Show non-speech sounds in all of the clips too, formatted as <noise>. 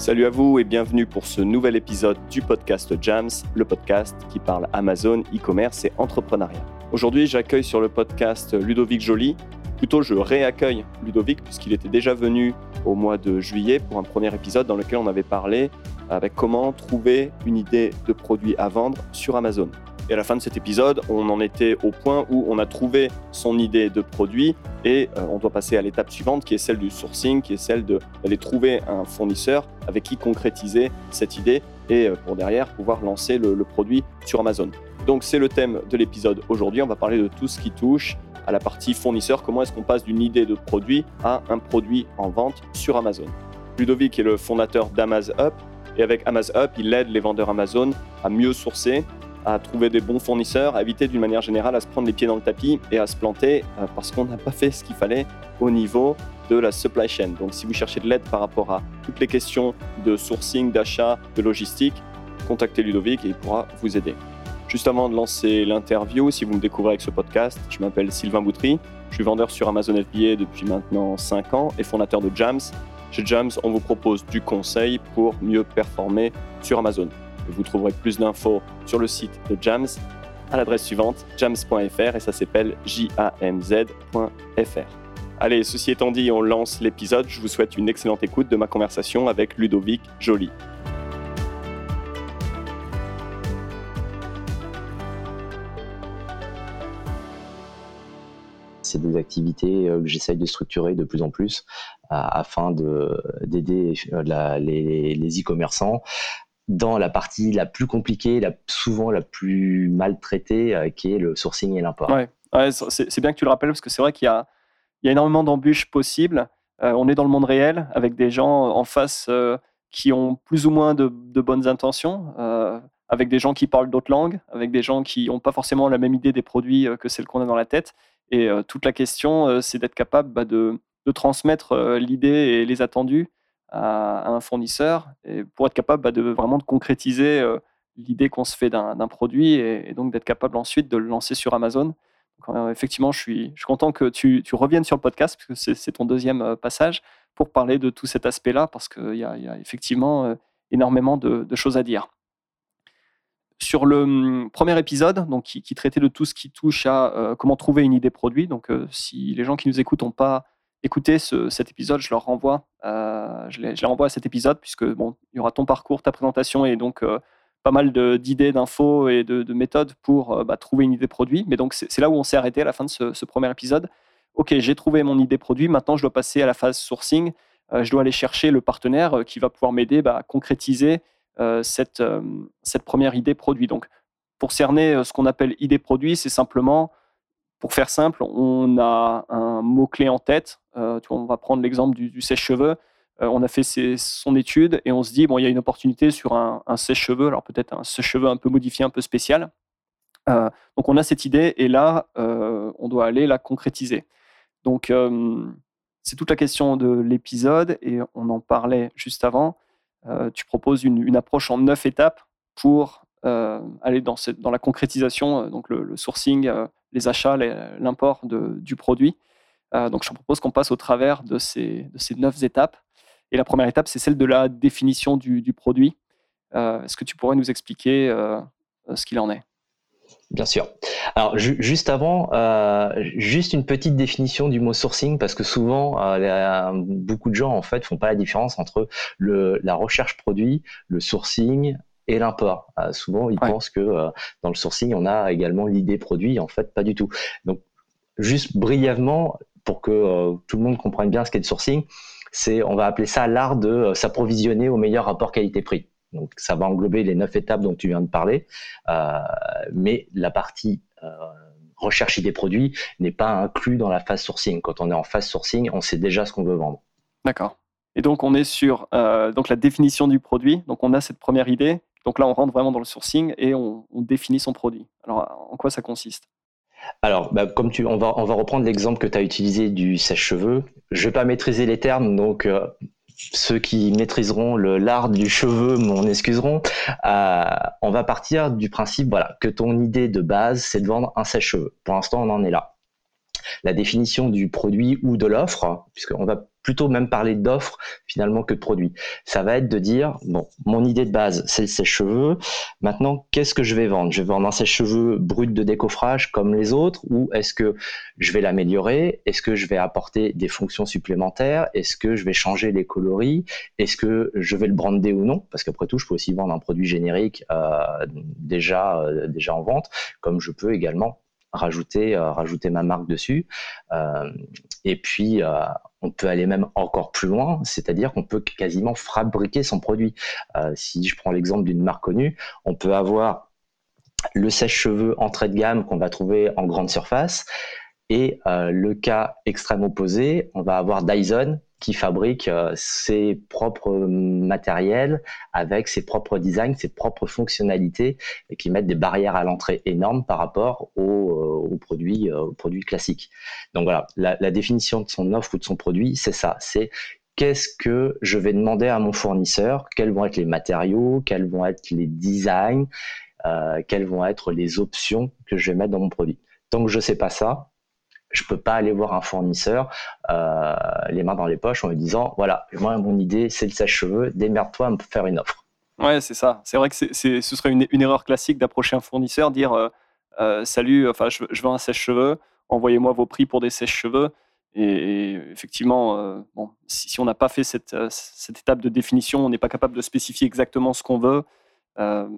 Salut à vous et bienvenue pour ce nouvel épisode du podcast Jams, le podcast qui parle Amazon, e-commerce et entrepreneuriat. Aujourd'hui, j'accueille sur le podcast Ludovic Joly. Plutôt, je réaccueille Ludovic puisqu'il était déjà venu au mois de juillet pour un premier épisode dans lequel on avait parlé avec comment trouver une idée de produit à vendre sur Amazon. Et à la fin de cet épisode, on en était au point où on a trouvé son idée de produit et euh, on doit passer à l'étape suivante qui est celle du sourcing, qui est celle d'aller trouver un fournisseur avec qui concrétiser cette idée et euh, pour derrière pouvoir lancer le, le produit sur Amazon. Donc c'est le thème de l'épisode aujourd'hui. On va parler de tout ce qui touche à la partie fournisseur. Comment est-ce qu'on passe d'une idée de produit à un produit en vente sur Amazon? Ludovic est le fondateur d'AmazUp et avec AmazUp, il aide les vendeurs Amazon à mieux sourcer, à trouver des bons fournisseurs, à éviter d'une manière générale à se prendre les pieds dans le tapis et à se planter euh, parce qu'on n'a pas fait ce qu'il fallait au niveau de la supply chain. Donc si vous cherchez de l'aide par rapport à toutes les questions de sourcing, d'achat, de logistique, contactez Ludovic et il pourra vous aider. Juste avant de lancer l'interview, si vous me découvrez avec ce podcast, je m'appelle Sylvain Boutry, je suis vendeur sur Amazon FBA depuis maintenant 5 ans et fondateur de Jams. Chez Jams, on vous propose du conseil pour mieux performer sur Amazon. Vous trouverez plus d'infos sur le site de Jams à l'adresse suivante jams.fr et ça s'appelle jamz.fr. Allez, ceci étant dit, on lance l'épisode. Je vous souhaite une excellente écoute de ma conversation avec Ludovic Joly. c'est des activités euh, que j'essaye de structurer de plus en plus afin d'aider euh, les e-commerçants dans la partie la plus compliquée, la, souvent la plus maltraitée, euh, qui est le sourcing et l'import. Ouais, c'est bien que tu le rappelles parce que c'est vrai qu'il y a, énormément d'embûches possibles. Euh, on est dans le monde réel avec des gens en face euh, qui ont plus ou moins de, bonnes intentions, avec des gens qui parlent d'autres langues, avec des gens qui n'ont pas forcément la même idée des produits que celle qu'on a dans la tête. Et toute la question, c'est d'être capable bah, de, transmettre l'idée et les attendus à, un fournisseur et pour être capable bah, de vraiment de concrétiser euh, l'idée qu'on se fait d'un produit et, donc d'être capable ensuite de le lancer sur Amazon. Euh, effectivement, je suis, je content que tu, tu, reviennes sur le podcast parce que c'est ton deuxième euh, passage pour parler de tout cet aspect-là parce qu'il y, y, a effectivement énormément de, choses à dire. Sur le hum, premier épisode, donc, qui, traitait de tout ce qui touche à comment trouver une idée produit, donc si les gens qui nous écoutent n'ont pas écoutez cet épisode, je leur renvoie, euh, je, les, renvoie à cet épisode puisque bon, il y aura ton parcours, ta présentation et donc euh, pas mal d'idées, d'infos et de, méthodes pour euh, bah, trouver une idée produit. Mais donc c'est là où on s'est arrêté à la fin de ce, premier épisode. Ok, j'ai trouvé mon idée produit. Maintenant, je dois passer à la phase sourcing. je dois aller chercher le partenaire qui va pouvoir m'aider bah, à concrétiser cette, cette première idée produit. Donc, pour cerner ce qu'on appelle idée produit, c'est simplement pour faire simple, on a un mot-clé en tête. Euh, on va prendre l'exemple du, sèche-cheveux. Euh, on a fait son étude et on se dit, bon, il y a une opportunité sur un, sèche-cheveux, alors peut-être un sèche-cheveux un peu modifié, un peu spécial. Euh, donc on a cette idée et là, on doit aller la concrétiser. Donc c'est toute la question de l'épisode et on en parlait juste avant. tu proposes une, approche en neuf étapes pour aller dans, dans, la concrétisation, donc le sourcing, les achats, l'import du produit. Euh, donc, je propose qu'on passe au travers de ces, de ces neuf étapes. Et la première étape, c'est celle de la définition du, produit. Euh, est-ce que tu pourrais nous expliquer euh, ce qu'il en est? Bien sûr. Alors juste avant, juste une petite définition du mot sourcing parce que souvent beaucoup de gens en fait font pas la différence entre le, la recherche produit, le sourcing, et l'import. Euh, souvent, ils pensent que euh, dans le sourcing, on a également l'idée produit. En fait, pas du tout. Donc, juste brièvement, pour que euh, tout le monde comprenne bien ce qu'est le sourcing, c'est, on va appeler ça l'art de s'approvisionner au meilleur rapport qualité-prix. Donc, ça va englober les neuf étapes dont tu viens de parler, mais la partie recherche idée produit n'est pas inclus dans la phase sourcing. Quand on est en phase sourcing, on sait déjà ce qu'on veut vendre. D'accord. Et donc, on est sur donc la définition du produit. Donc, on a cette première idée. Donc là, on rentre vraiment dans le sourcing et on, définit son produit. Alors, en quoi ça consiste? Alors, bah, comme tu, on va, on va reprendre l'exemple que tu as utilisé du sèche-cheveux. Je vais pas maîtriser les termes, donc euh, ceux qui maîtriseront l'art du cheveu m'en excuseront. Euh, on va partir du principe, que ton idée de base, c'est de vendre un sèche-cheveux. Pour l'instant, on en est là. La définition du produit ou de l'offre, puisqu'on va plutôt même parler d'offres finalement que de produits. Ça va être de dire, bon, mon idée de base, c'est le sèche-cheveux. Maintenant, qu'est-ce que je vais vendre? Je vais vendre un sèche-cheveux brut de décoffrage comme les autres ou est-ce que je vais l'améliorer? Est-ce que je vais apporter des fonctions supplémentaires? Est-ce que je vais changer les coloris? Est-ce que je vais le brander ou non? Parce qu'après tout, je peux aussi vendre un produit générique euh, euh, déjà en vente, comme je peux également rajouter, euh, rajouter ma marque dessus. Euh, et puis, euh, on peut aller même encore plus loin, c'est-à-dire qu'on peut quasiment fabriquer son produit. si je prends l'exemple d'une marque connue, on peut avoir le sèche-cheveux entrée de gamme qu'on va trouver en grande surface. Et le cas extrême opposé, on va avoir Dyson qui fabrique euh, ses propres matériels avec ses propres designs, ses propres fonctionnalités et qui mettent des barrières à l'entrée énormes par rapport aux, euh, produits, euh, aux produits classiques. Donc voilà, la, définition de son offre ou de son produit, c'est ça, c'est qu'est-ce que je vais demander à mon fournisseur, quels vont être les matériaux, quels vont être les designs, quelles vont être les options que je vais mettre dans mon produit? Tant que je ne sais pas ça, je peux pas aller voir un fournisseur euh, les mains dans les poches en me disant voilà moi mon idée c'est le sèche-cheveux démerde-toi à me faire une offre. Ouais c'est ça. C'est vrai que c'est, ce serait une, erreur classique d'approcher un fournisseur dire euh, euh, salut enfin je, veux un sèche-cheveux envoyez-moi vos prix pour des sèche-cheveux. Et, effectivement bon si, on n'a pas fait cette, cette, étape de définition on n'est pas capable de spécifier exactement ce qu'on veut.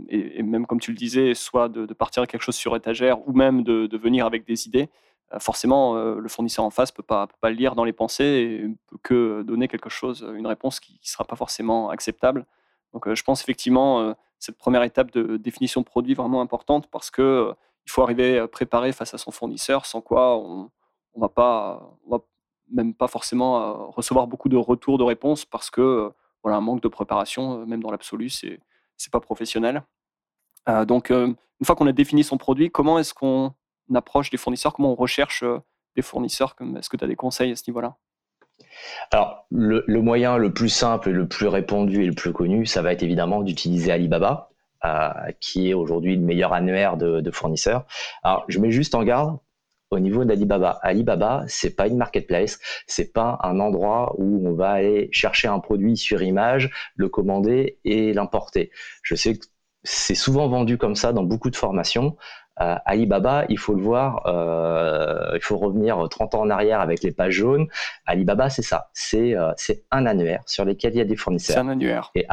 Et, même comme tu le disais soit de, partir à quelque chose sur étagère ou même de, de venir avec des idées forcément, euh, le fournisseur en face ne peut pas, peut pas le lire dans les pensées et ne peut que donner quelque chose, une réponse qui ne sera pas forcément acceptable. Donc, euh, je pense effectivement cette première étape de définition de produit vraiment importante parce que il faut arriver préparé face à son fournisseur, sans quoi on, on va pas, on va même pas forcément recevoir beaucoup de retours de réponses parce que voilà un manque de préparation, même dans l'absolu, c'est c'est pas professionnel. donc, une fois qu'on a défini son produit, comment est-ce qu'on approche des fournisseurs Comment on recherche euh, des fournisseurs Est-ce que tu as des conseils à ce niveau-là? Alors, le, moyen le plus simple, le plus répandu et le plus connu, ça va être évidemment d'utiliser Alibaba, euh, qui est aujourd'hui le meilleur annuaire de, fournisseurs. Alors, je mets juste en garde au niveau d'Alibaba. Alibaba, c'est pas une marketplace, c'est pas un endroit où on va aller chercher un produit sur image, le commander et l'importer. Je sais que c'est souvent vendu comme ça dans beaucoup de formations. Euh, Alibaba, il faut le voir, euh, il faut revenir 30 ans en arrière avec les pages jaunes. Alibaba, c'est ça, c'est euh, un annuaire sur lequel il y a des fournisseurs. C'est un annuaire. Et,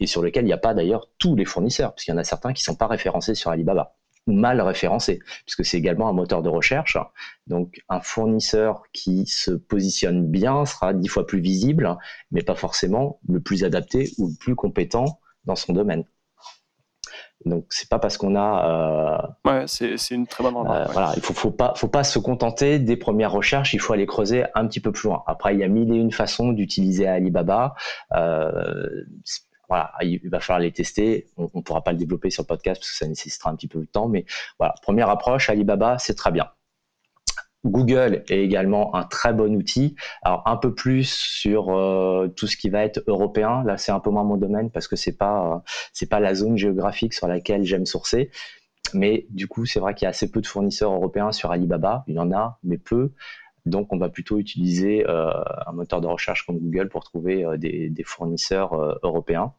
et sur lequel il n'y a pas d'ailleurs tous les fournisseurs, puisqu'il y en a certains qui ne sont pas référencés sur Alibaba ou mal référencés, puisque c'est également un moteur de recherche. Donc un fournisseur qui se positionne bien sera dix fois plus visible, mais pas forcément le plus adapté ou le plus compétent dans son domaine. Donc c'est pas parce qu'on a. Euh, ouais, c'est, une très bonne remarque. Euh, voilà, il faut, faut pas, faut pas se contenter des premières recherches. Il faut aller creuser un petit peu plus loin. Après, il y a mille et une façons d'utiliser Alibaba. Euh, voilà, il va falloir les tester. On, ne pourra pas le développer sur le podcast parce que ça nécessitera un petit peu de temps. Mais voilà, première approche, Alibaba, c'est très bien. Google est également un très bon outil. Alors un peu plus sur euh, tout ce qui va être européen. Là, c'est un peu moins mon domaine parce que c'est pas euh, c'est pas la zone géographique sur laquelle j'aime sourcer. Mais du coup, c'est vrai qu'il y a assez peu de fournisseurs européens sur Alibaba. Il y en a, mais peu. Donc, on va plutôt utiliser euh, un moteur de recherche comme Google pour trouver des, des, fournisseurs européens.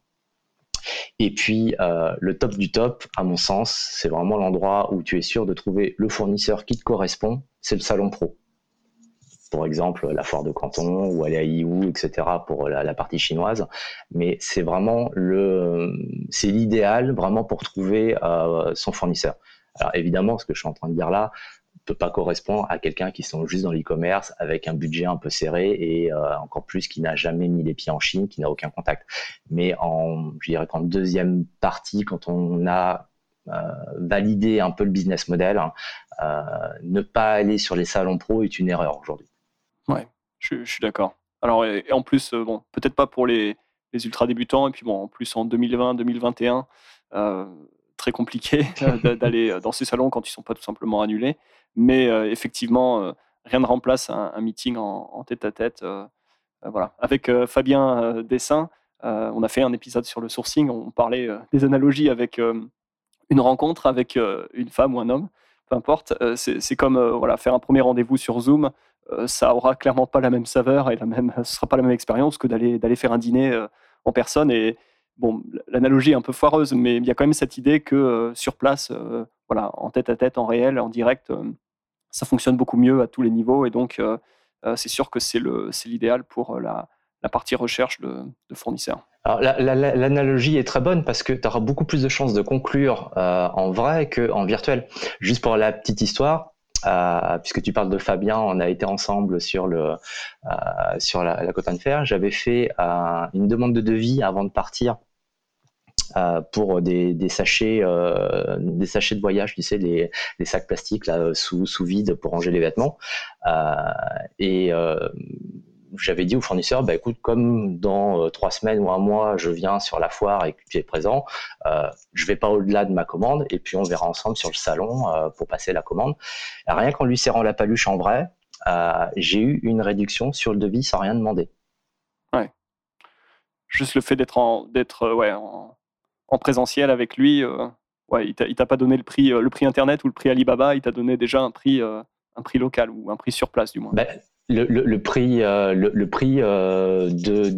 Et puis, le top du top, à mon sens, c'est vraiment l'endroit où tu es sûr de trouver le fournisseur qui te correspond c'est le salon pro. Pour exemple, la foire de Canton ou aller à Yiwu, etc. pour la, partie chinoise. Mais c'est vraiment le, c'est l'idéal vraiment pour trouver euh, son fournisseur. Alors évidemment, ce que je suis en train de dire là peut pas correspondre à quelqu'un qui sont juste dans l'e-commerce avec un budget un peu serré et euh, encore plus qui n'a jamais mis les pieds en Chine, qui n'a aucun contact. Mais en, je dirais qu'en deuxième partie, quand on a euh, valider un peu le business model. Hein. Euh, ne pas aller sur les salons pro est une erreur aujourd'hui. Ouais, je, suis d'accord. Alors, et, en plus, bon, peut-être pas pour les, ultra débutants, et puis bon, en plus en 2020-2021, très compliqué <laughs> <laughs> d'aller dans ces salons quand ils sont pas tout simplement annulés. Mais effectivement, rien ne remplace un, meeting en, tête à tête. voilà. Avec Fabien Dessin, on a fait un épisode sur le sourcing. On parlait des analogies avec une rencontre avec euh, une femme ou un homme, peu importe. c'est comme voilà, faire un premier rendez-vous sur Zoom. ça aura clairement pas la même saveur et la même, ce sera pas la même expérience que d'aller d'aller faire un dîner en personne. Et bon, l'analogie est un peu foireuse, mais il y a quand même cette idée que sur place, voilà, en tête à tête, en réel, en direct, ça fonctionne beaucoup mieux à tous les niveaux. Et donc, c'est sûr que c'est l'idéal pour la, partie recherche de, fournisseurs. L'analogie est très bonne parce que tu auras beaucoup plus de chances de conclure euh, en vrai qu'en virtuel. Juste pour la petite histoire, euh, puisque tu parles de Fabien, on a été ensemble sur, le, euh, sur la, la côte de fer. J'avais fait une demande de devis avant de partir pour des, sachets, des sachets de voyage, tu sais, les, sacs plastiques là, sous, sous vide pour ranger les vêtements. et j'avais dit au fournisseur, bah, écoute, comme dans euh, trois semaines ou un mois, je viens sur la foire et que tu es présent, euh, je vais pas au-delà de ma commande et puis on verra ensemble sur le salon euh, pour passer la commande. rien qu'en lui serrant la paluche en vrai, euh, j'ai eu une réduction sur le devis sans rien demander. Ouais. Juste le fait d'être d'être, ouais, en, présentiel avec lui, ouais, il t'a pas donné le prix, le prix internet ou le prix Alibaba, il t'a donné déjà un prix, un prix local ou un prix sur place du moins. Ben, le, prix, euh, le, prix euh, de,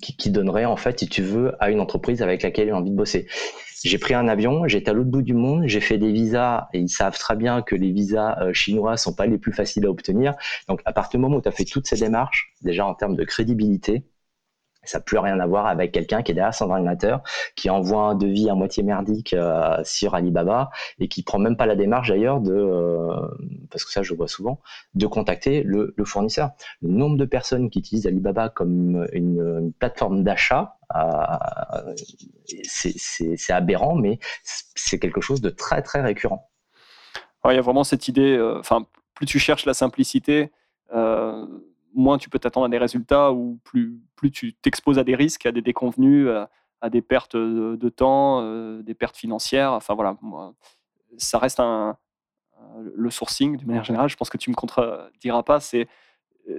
qui, donnerait en fait, si tu veux, à une entreprise avec laquelle a envie de bosser. J'ai pris un avion, j'étais à l'autre bout du monde, j'ai fait des visas et ils savent très bien que les visas euh, chinois sont pas les plus faciles à obtenir. Donc à partir du moment où tu as fait toutes ces démarches, déjà en termes de crédibilité, ça n'a plus rien à voir avec quelqu'un qui est derrière son ordinateur, qui envoie un devis à moitié merdique euh, sur Alibaba et qui prend même pas la démarche d'ailleurs de, euh, parce que ça je vois souvent, de contacter le, fournisseur. Le nombre de personnes qui utilisent Alibaba comme une, plateforme d'achat, euh, c'est aberrant, mais c'est quelque chose de très très récurrent. il y a vraiment cette idée, enfin, plus tu cherches la simplicité, moins tu peux t'attendre à des résultats ou plus, tu t'exposes à des risques, à des déconvenus, à, des pertes de, temps, euh, des pertes financières. Enfin voilà, ça reste un, le sourcing d'une manière générale. Je pense que tu me contrediras pas. C'est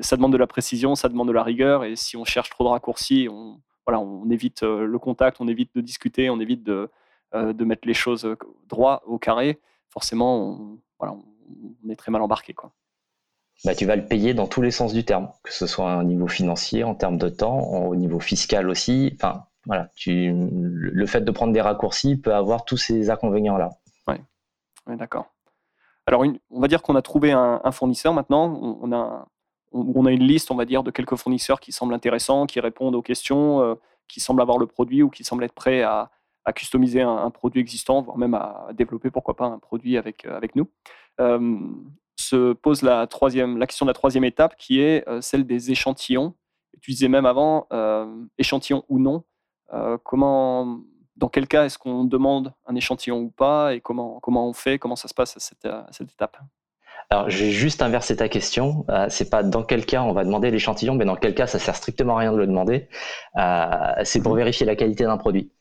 ça demande de la précision, ça demande de la rigueur. Et si on cherche trop de raccourcis, on, évite euh, le contact, on évite de discuter, on évite de, euh, mettre les choses droit au carré. Forcément, on, est très mal embarqué. Bah, tu vas le payer dans tous les sens du terme, que ce soit au niveau financier, en termes de temps, au niveau fiscal aussi. Enfin, voilà, le fait de prendre des raccourcis peut avoir tous ces inconvénients-là. Oui, ouais, d'accord. Alors, on va dire qu'on a trouvé un, fournisseur maintenant. On, a, une liste, on va dire, de quelques fournisseurs qui semblent intéressants, qui répondent aux questions, euh, qui semblent avoir le produit ou qui semblent être prêts à, à customiser un, produit existant, voire même à développer, pourquoi pas, un produit avec, euh, avec nous. Euh, se pose la, troisième, la question de la troisième étape qui est euh, celle des échantillons. Tu disais même avant, euh, échantillon ou non. Euh, comment, dans quel cas est-ce qu'on demande un échantillon ou pas et comment, comment on fait, comment ça se passe à cette, étape? Alors, je vais juste inverser ta question. c'est pas dans quel cas on va demander l'échantillon, mais dans quel cas ça sert strictement à rien de le demander. c'est pour mmh. vérifier la qualité d'un produit.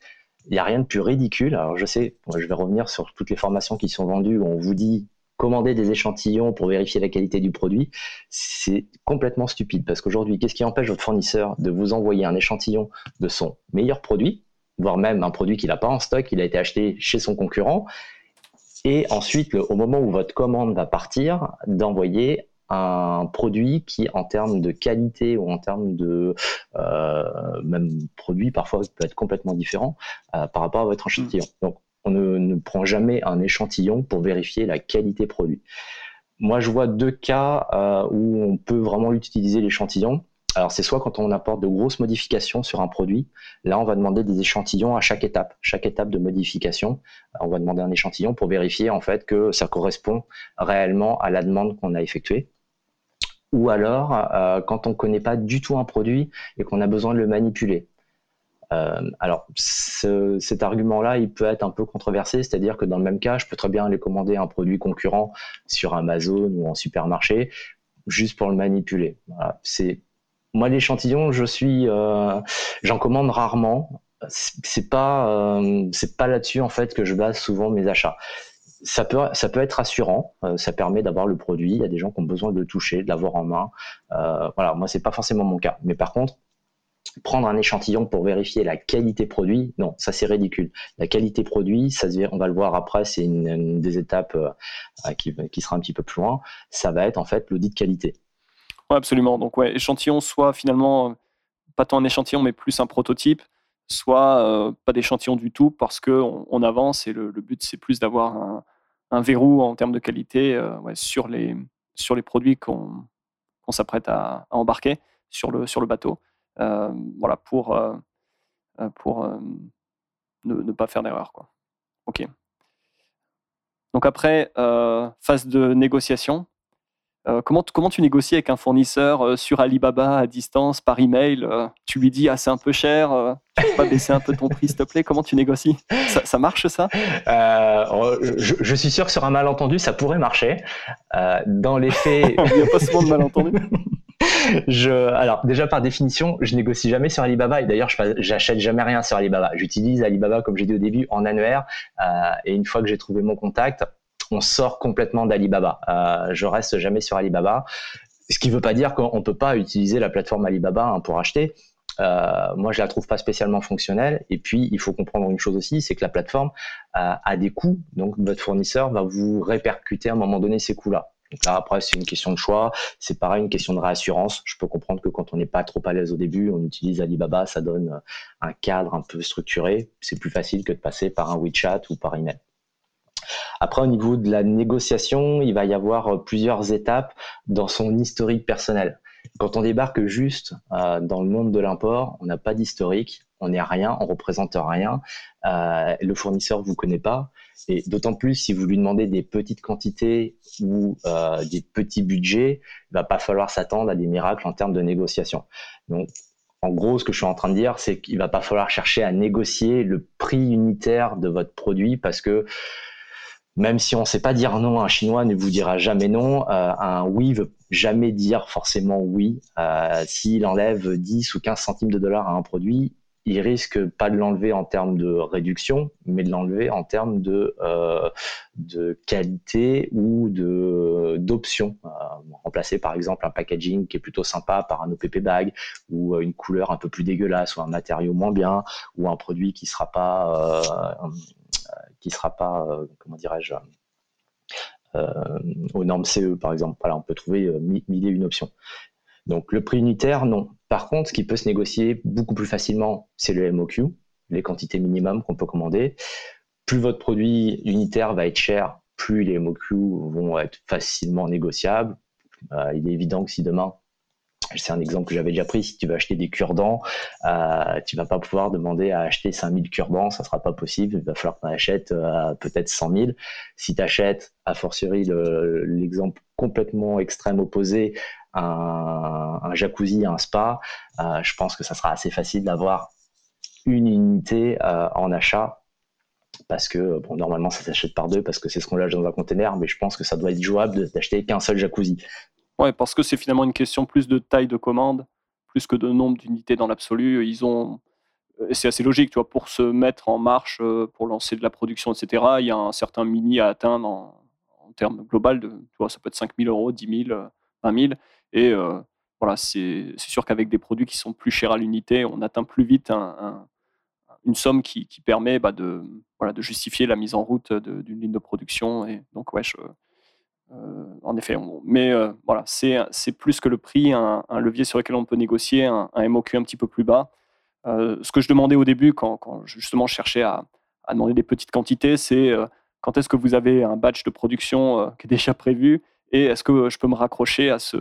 Il n'y a rien de plus ridicule. Alors, je sais, je vais revenir sur toutes les formations qui sont vendues où on vous dit commander des échantillons pour vérifier la qualité du produit, c'est complètement stupide parce qu'aujourd'hui, qu'est-ce qui empêche votre fournisseur de vous envoyer un échantillon de son meilleur produit, voire même un produit qu'il n'a pas en stock, il a été acheté chez son concurrent, et ensuite, au moment où votre commande va partir, d'envoyer un produit qui, en termes de qualité ou en termes de euh, même produit, parfois peut être complètement différent euh, par rapport à votre échantillon. On ne, prend jamais un échantillon pour vérifier la qualité produit. Moi, je vois deux cas euh, où on peut vraiment utiliser l'échantillon. Alors, c'est soit quand on apporte de grosses modifications sur un produit. Là, on va demander des échantillons à chaque étape. Chaque étape de modification, on va demander un échantillon pour vérifier en fait que ça correspond réellement à la demande qu'on a effectuée. Ou alors, euh, quand on ne connaît pas du tout un produit et qu'on a besoin de le manipuler. Euh, alors, cet argument-là, il peut être un peu controversé, c'est-à-dire que dans le même cas, je peux très bien aller commander un produit concurrent sur Amazon ou en supermarché, juste pour le manipuler. C'est moi l'échantillon, je suis, euh, j'en commande rarement. C'est pas, euh, pas là-dessus en fait que je base souvent mes achats. Ça peut, ça peut être rassurant. ça permet d'avoir le produit. Il y a des gens qui ont besoin de le toucher, de l'avoir en main. voilà, moi c'est pas forcément mon cas. Mais par contre, prendre un échantillon pour vérifier la qualité produit, non, ça c'est ridicule. La qualité produit, ça on va le voir après, c'est une, des étapes euh, qui, qui, sera un petit peu plus loin. Ça va être en fait l'audit de qualité. Oui, absolument. Donc ouais, échantillon, soit finalement pas tant un échantillon, mais plus un prototype, soit euh, pas d'échantillon du tout parce qu'on on avance et le, but c'est plus d'avoir un, un, verrou en termes de qualité euh, sur, les, sur les produits qu'on s'apprête à, à, embarquer sur le, sur le bateau. Euh, voilà, pour, euh, euh, pour ne, pas faire d'erreur. Quoi. Ok. Donc après, phase de négociation. comment, comment tu négocies avec un fournisseur sur Alibaba à distance, par email Tu lui dis, ah, c'est un peu cher, tu peux pas baisser un peu ton prix, s'il te plaît? Comment tu négocies? Ça, marche, ça? Je, je, suis sûr que sur un malentendu, ça pourrait marcher. dans les faits. <laughs> Il n'y a pas souvent de malentendus. <laughs> alors déjà par définition, je négocie jamais sur Alibaba et d'ailleurs, j'achète jamais rien sur Alibaba. J'utilise Alibaba comme j'ai dit au début en annuaire euh, et une fois que j'ai trouvé mon contact, on sort complètement d'Alibaba. Euh, je reste jamais sur Alibaba, ce qui ne veut pas dire qu'on ne peut pas utiliser la plateforme Alibaba hein, pour acheter. Euh, moi, je la trouve pas spécialement fonctionnelle. Et puis, il faut comprendre une chose aussi, c'est que la plateforme a des coûts. Donc, votre fournisseur va vous répercuter à un moment donné ces coûts-là. Donc là, après, c'est une question de choix. C'est pareil, une question de réassurance. Je peux comprendre que quand on n'est pas trop à l'aise au début, on utilise Alibaba, ça donne euh, un cadre un peu structuré. C'est plus facile que de passer par un WeChat ou par email. Après, au niveau de la négociation, il va y avoir euh, plusieurs étapes dans son historique personnel. Quand on débarque juste euh, dans le monde de l'import, on n'a pas d'historique, on n'est rien, on représente rien, le fournisseur vous connaît pas. Et d'autant plus si vous lui demandez des petites quantités ou euh, des petits budgets, il va pas falloir s'attendre à des miracles en termes de négociation. Donc, en gros, ce que je suis en train de dire, c'est qu'il va pas falloir chercher à négocier le prix unitaire de votre produit parce que même si on ne sait pas dire non, un Chinois ne vous dira jamais non. Euh, un oui veut jamais dire forcément oui. Euh, S'il enlève 10 ou 15 centimes de dollars à un produit, il risque pas de l'enlever en termes de réduction, mais de l'enlever en termes de, euh, qualité ou de d'options. Euh, remplacer par exemple un packaging qui est plutôt sympa par un OPP bag ou euh, une couleur un peu plus dégueulasse ou un matériau moins bien ou un produit qui sera pas qui sera pas comment dirais-je aux normes CE par exemple. Voilà, on peut trouver mille et une options. Donc le prix unitaire, non. Par contre, ce qui peut se négocier beaucoup plus facilement, c'est le MOQ, les quantités minimum qu'on peut commander. Plus votre produit unitaire va être cher, plus les MOQ vont être facilement négociables. Euh, il est évident que si demain, c'est un exemple que j'avais déjà pris, si tu veux acheter des cure-dents, euh, tu vas pas pouvoir demander à acheter 5000 cure-dents, ça sera pas possible, il va falloir que tu achètes euh, peut-être 100 000. Si tu achètes, a fortiori l'exemple complètement extrême opposé, un, jacuzzi, un spa, euh, je pense que ça sera assez facile d'avoir une unité euh, en achat parce que bon, normalement ça s'achète par deux parce que c'est ce qu'on lâche dans un container, mais je pense que ça doit être jouable d'acheter qu'un seul jacuzzi. Ouais, parce que c'est finalement une question plus de taille de commande, plus que de nombre d'unités dans l'absolu. Ils ont, c'est assez logique, tu vois, pour se mettre en marche, euh, pour lancer de la production, etc. Il y a un certain mini à atteindre en, en termes global tu vois, ça peut être 5 000 euros, 10 000, 20 000. Et euh, voilà, c'est sûr qu'avec des produits qui sont plus chers à l'unité, on atteint plus vite une somme qui, permet bah, de, justifier la mise en route d'une ligne de production. Et donc, ouais, euh, en effet, mais euh, voilà, c'est plus que le prix, un, levier sur lequel on peut négocier, un, MOQ un petit peu plus bas. ce que je demandais au début, quand, justement je cherchais à, demander des petites quantités, c'est quand est-ce que vous avez un batch de production qui est déjà prévu et est-ce que je peux me raccrocher à ce,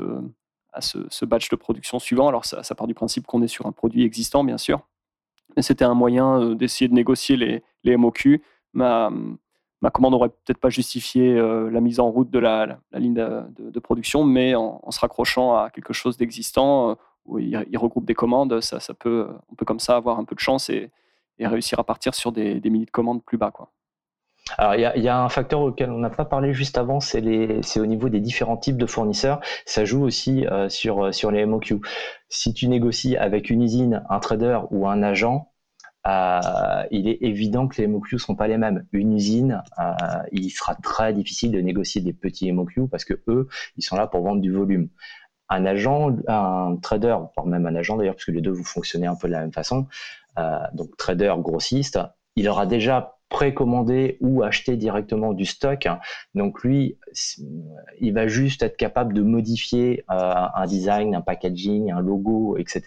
à ce, batch de production suivant? Alors, ça, part du principe qu'on est sur un produit existant, bien sûr. Mais c'était un moyen euh, d'essayer de négocier les, les MOQ. Ma commande n'aurait peut-être pas justifié euh, la mise en route de la, ligne de, production, mais en, se raccrochant à quelque chose d'existant, euh, où il, regroupe des commandes, ça, peut, on peut comme ça avoir un peu de chance et, réussir à partir sur des, milliers de commandes plus bas. Quoi. Alors, il y a, un facteur auquel on n'a pas parlé juste avant, c'est au niveau des différents types de fournisseurs. Ça joue aussi euh, sur, sur les MOQ. Si tu négocies avec une usine, un trader ou un agent, euh, il est évident que les MOQ ne seront pas les mêmes. Une usine, euh, il sera très difficile de négocier des petits MOQ parce que eux, ils sont là pour vendre du volume. un agent, un trader, voire même un agent d'ailleurs, puisque les deux vous fonctionnez un peu de la même façon, euh, donc trader grossiste, il aura déjà précommandé ou acheté directement du stock. Donc lui, il va juste être capable de modifier un design, un packaging, un logo, etc.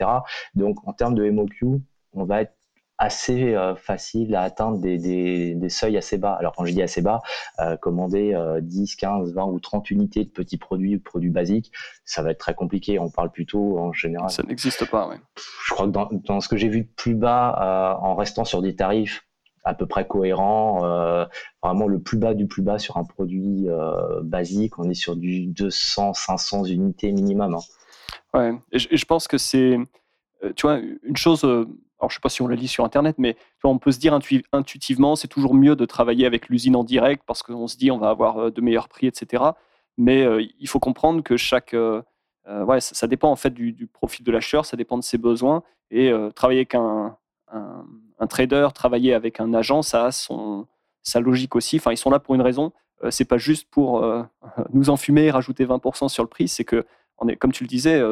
Donc en termes de MOQ, on va être assez euh, facile à atteindre des, des, seuils assez bas. Alors quand je dis assez bas, euh, commander 10, 15, 20 ou 30 unités de petits produits ou produits basiques, ça va être très compliqué. On parle plutôt en général. Ça n'existe pas, oui. Je crois que dans, dans ce que j'ai vu de plus bas, euh, en restant sur des tarifs à peu près cohérents, vraiment le plus bas du plus bas sur un produit basique, on est sur du 200, 500 unités minimum. Hein. Ouais, et je, pense que c'est, tu vois, une chose alors je ne sais pas si on le lit sur Internet, mais on peut se dire intuitivement, c'est toujours mieux de travailler avec l'usine en direct parce qu'on se dit on va avoir euh, de meilleurs prix, etc. Mais euh, il faut comprendre que chaque, euh, ouais, ça, dépend en fait du, profil de l'acheteur, ça dépend de ses besoins. Et travailler avec un, trader, travailler avec un agent, ça a son, sa logique aussi. Enfin, ils sont là pour une raison. c'est pas juste pour <laughs> nous enfumer et rajouter 20% sur le prix. C'est que, comme tu le disais,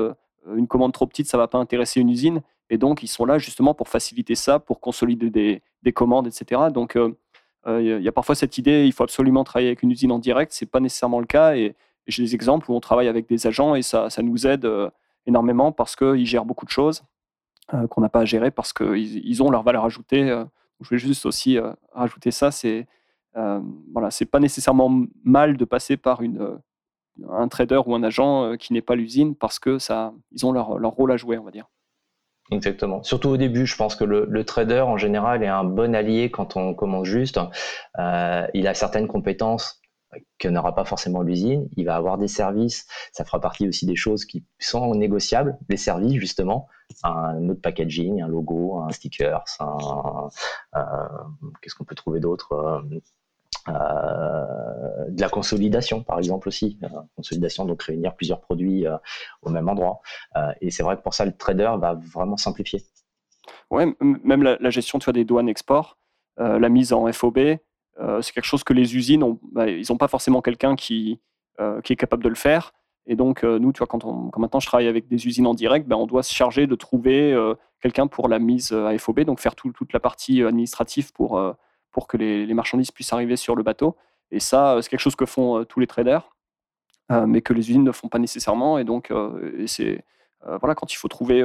une commande trop petite, ça va pas intéresser une usine. Et donc, ils sont là justement pour faciliter ça, pour consolider des, commandes, etc. Donc, il euh, euh, y a parfois cette idée, il faut absolument travailler avec une usine en direct. Ce n'est pas nécessairement le cas. Et, j'ai des exemples où on travaille avec des agents et ça, ça nous aide euh, énormément parce qu'ils gèrent beaucoup de choses qu'on n'a pas à gérer parce qu'ils ils ont leur valeur ajoutée. je vais juste aussi rajouter ça. C'est voilà, c'est pas nécessairement mal de passer par une, un trader ou un agent qui n'est pas l'usine parce que ça, ils ont leur, leur rôle à jouer, on va dire. Exactement. Surtout au début, je pense que le, trader en général est un bon allié quand on commence juste. Euh, il a certaines compétences que n'aura pas forcément l'usine. Il va avoir des services. Ça fera partie aussi des choses qui sont négociables. Les services, justement, un autre packaging, un logo, un sticker, un, euh, qu'est-ce qu'on peut trouver d'autre euh, de la consolidation, par exemple aussi. Euh, consolidation, donc réunir plusieurs produits euh, au même endroit. et c'est vrai que pour ça, le trader va vraiment simplifier. Ouais, même la, gestion tu vois, des douanes export, la mise en FOB, c'est quelque chose que les usines, bah, ils n'ont pas forcément quelqu'un qui, qui est capable de le faire. Et donc, nous, tu vois, quand, on, quand maintenant je travaille avec des usines en direct, ben, on doit se charger de trouver quelqu'un pour la mise à FOB, donc faire toute la partie administrative pour, pour que les, marchandises puissent arriver sur le bateau. Et ça, euh, c'est quelque chose que font euh, tous les traders, euh, mais que les usines ne font pas nécessairement. Et donc, c'est voilà, quand il faut trouver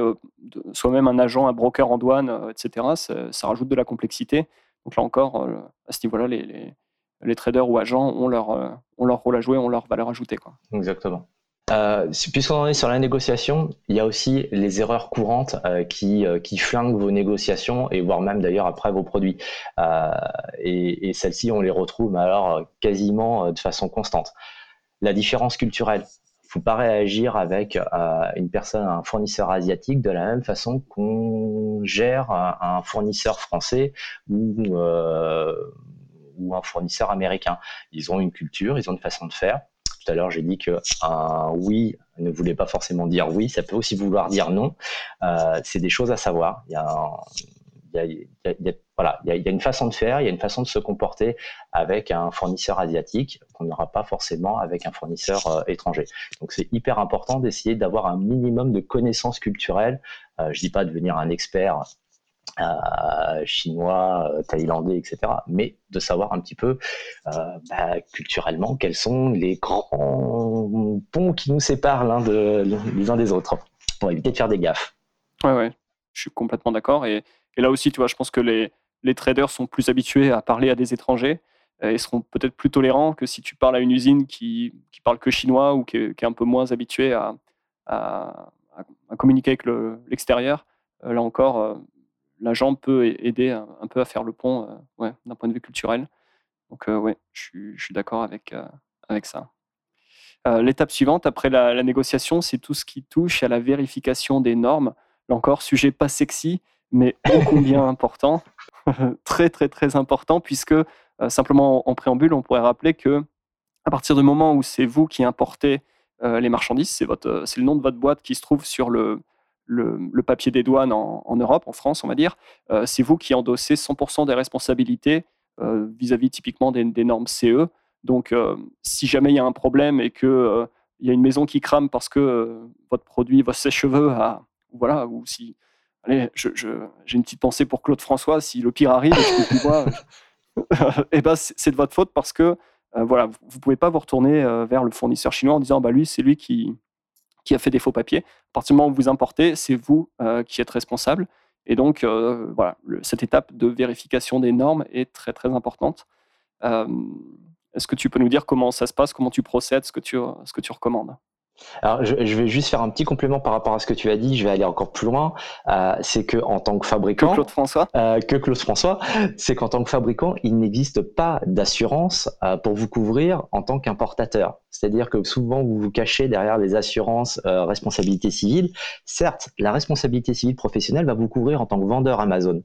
soi-même un agent, un broker en douane, etc., ça, rajoute de la complexité. Donc là encore, à ce niveau-là, les, traders ou agents ont leur, ont leur rôle à jouer, ont leur valeur ajoutée. Quoi. Exactement. Euh, puisqu'on en est sur la négociation, il y a aussi les erreurs courantes euh, qui, euh, qui flinguent vos négociations et voire même d'ailleurs après vos produits. et, celles-ci, on les retrouve alors quasiment de façon constante. La différence culturelle. Il ne faut pas réagir avec une personne, un fournisseur asiatique de la même façon qu'on gère un, fournisseur français ou un fournisseur américain. Ils ont une culture, ils ont une façon de faire tout à l'heure, j'ai dit que un oui ne voulait pas forcément dire oui, ça peut aussi vouloir dire non. Euh, c'est des choses à savoir. Il y a, il y a une façon de faire, il y a une façon de se comporter avec un fournisseur asiatique qu'on n'aura pas forcément avec un fournisseur euh, étranger. Donc c'est hyper important d'essayer d'avoir un minimum de connaissances culturelles. Euh, je dis pas devenir un expert euh, chinois, euh, thaïlandais, etc. Mais de savoir un petit peu euh, bah, culturellement quels sont les grands ponts qui nous séparent l'un de, les uns des autres pour éviter de faire des gaffes. Ouais, ouais, je suis complètement d'accord. Et, là aussi, tu vois, je pense que les, les traders sont plus habitués à parler à des étrangers et seront peut-être plus tolérants que si tu parles à une usine qui, qui parle que chinois ou qui est, un peu moins habituée à, à, communiquer avec l'extérieur. là encore, l'agent peut aider un, peu à faire le pont euh, ouais, d'un point de vue culturel. Donc, euh, ouais, je suis, d'accord avec, euh, avec ça. L'étape suivante, après la, négociation, c'est tout ce qui touche à la vérification des normes. Là encore, sujet pas sexy, mais ô combien <laughs> important. <laughs> très, très, très important, puisque simplement en, préambule, on pourrait rappeler que à partir du moment où c'est vous qui importez les marchandises, c'est le nom de votre boîte qui se trouve sur le, le, papier des douanes en, Europe, en France, on va dire, euh, c'est vous qui endossez 100% des responsabilités euh, vis-à-vis typiquement des, normes CE. Donc, euh, si jamais il y a un problème et qu'il il y a une maison qui crame parce que votre produit, votre sèche-cheveux voilà, ou si, allez, j'ai une petite pensée pour Claude François, si le pire arrive, et <laughs> eh ben c'est de votre faute parce que voilà, vous ne pouvez pas vous retourner vers le fournisseur chinois en disant bah lui c'est lui qui qui a fait des faux papiers. À partir du moment où vous importez, c'est vous qui êtes responsable. Et donc, voilà, cette étape de vérification des normes est très, très importante. Est-ce que tu peux nous dire comment ça se passe, comment tu procèdes, ce que tu, ce que tu recommandes? Alors, je, vais juste faire un petit complément par rapport à ce que tu as dit. Je vais aller encore plus loin. Euh, c'est que en tant que fabricant, que Claude François, euh, que Claude François, c'est qu'en tant que fabricant, il n'existe pas d'assurance euh, pour vous couvrir en tant qu'importateur. C'est-à-dire que souvent vous vous cachez derrière les assurances responsabilité civile. Certes, la responsabilité civile professionnelle va vous couvrir en tant que vendeur Amazon.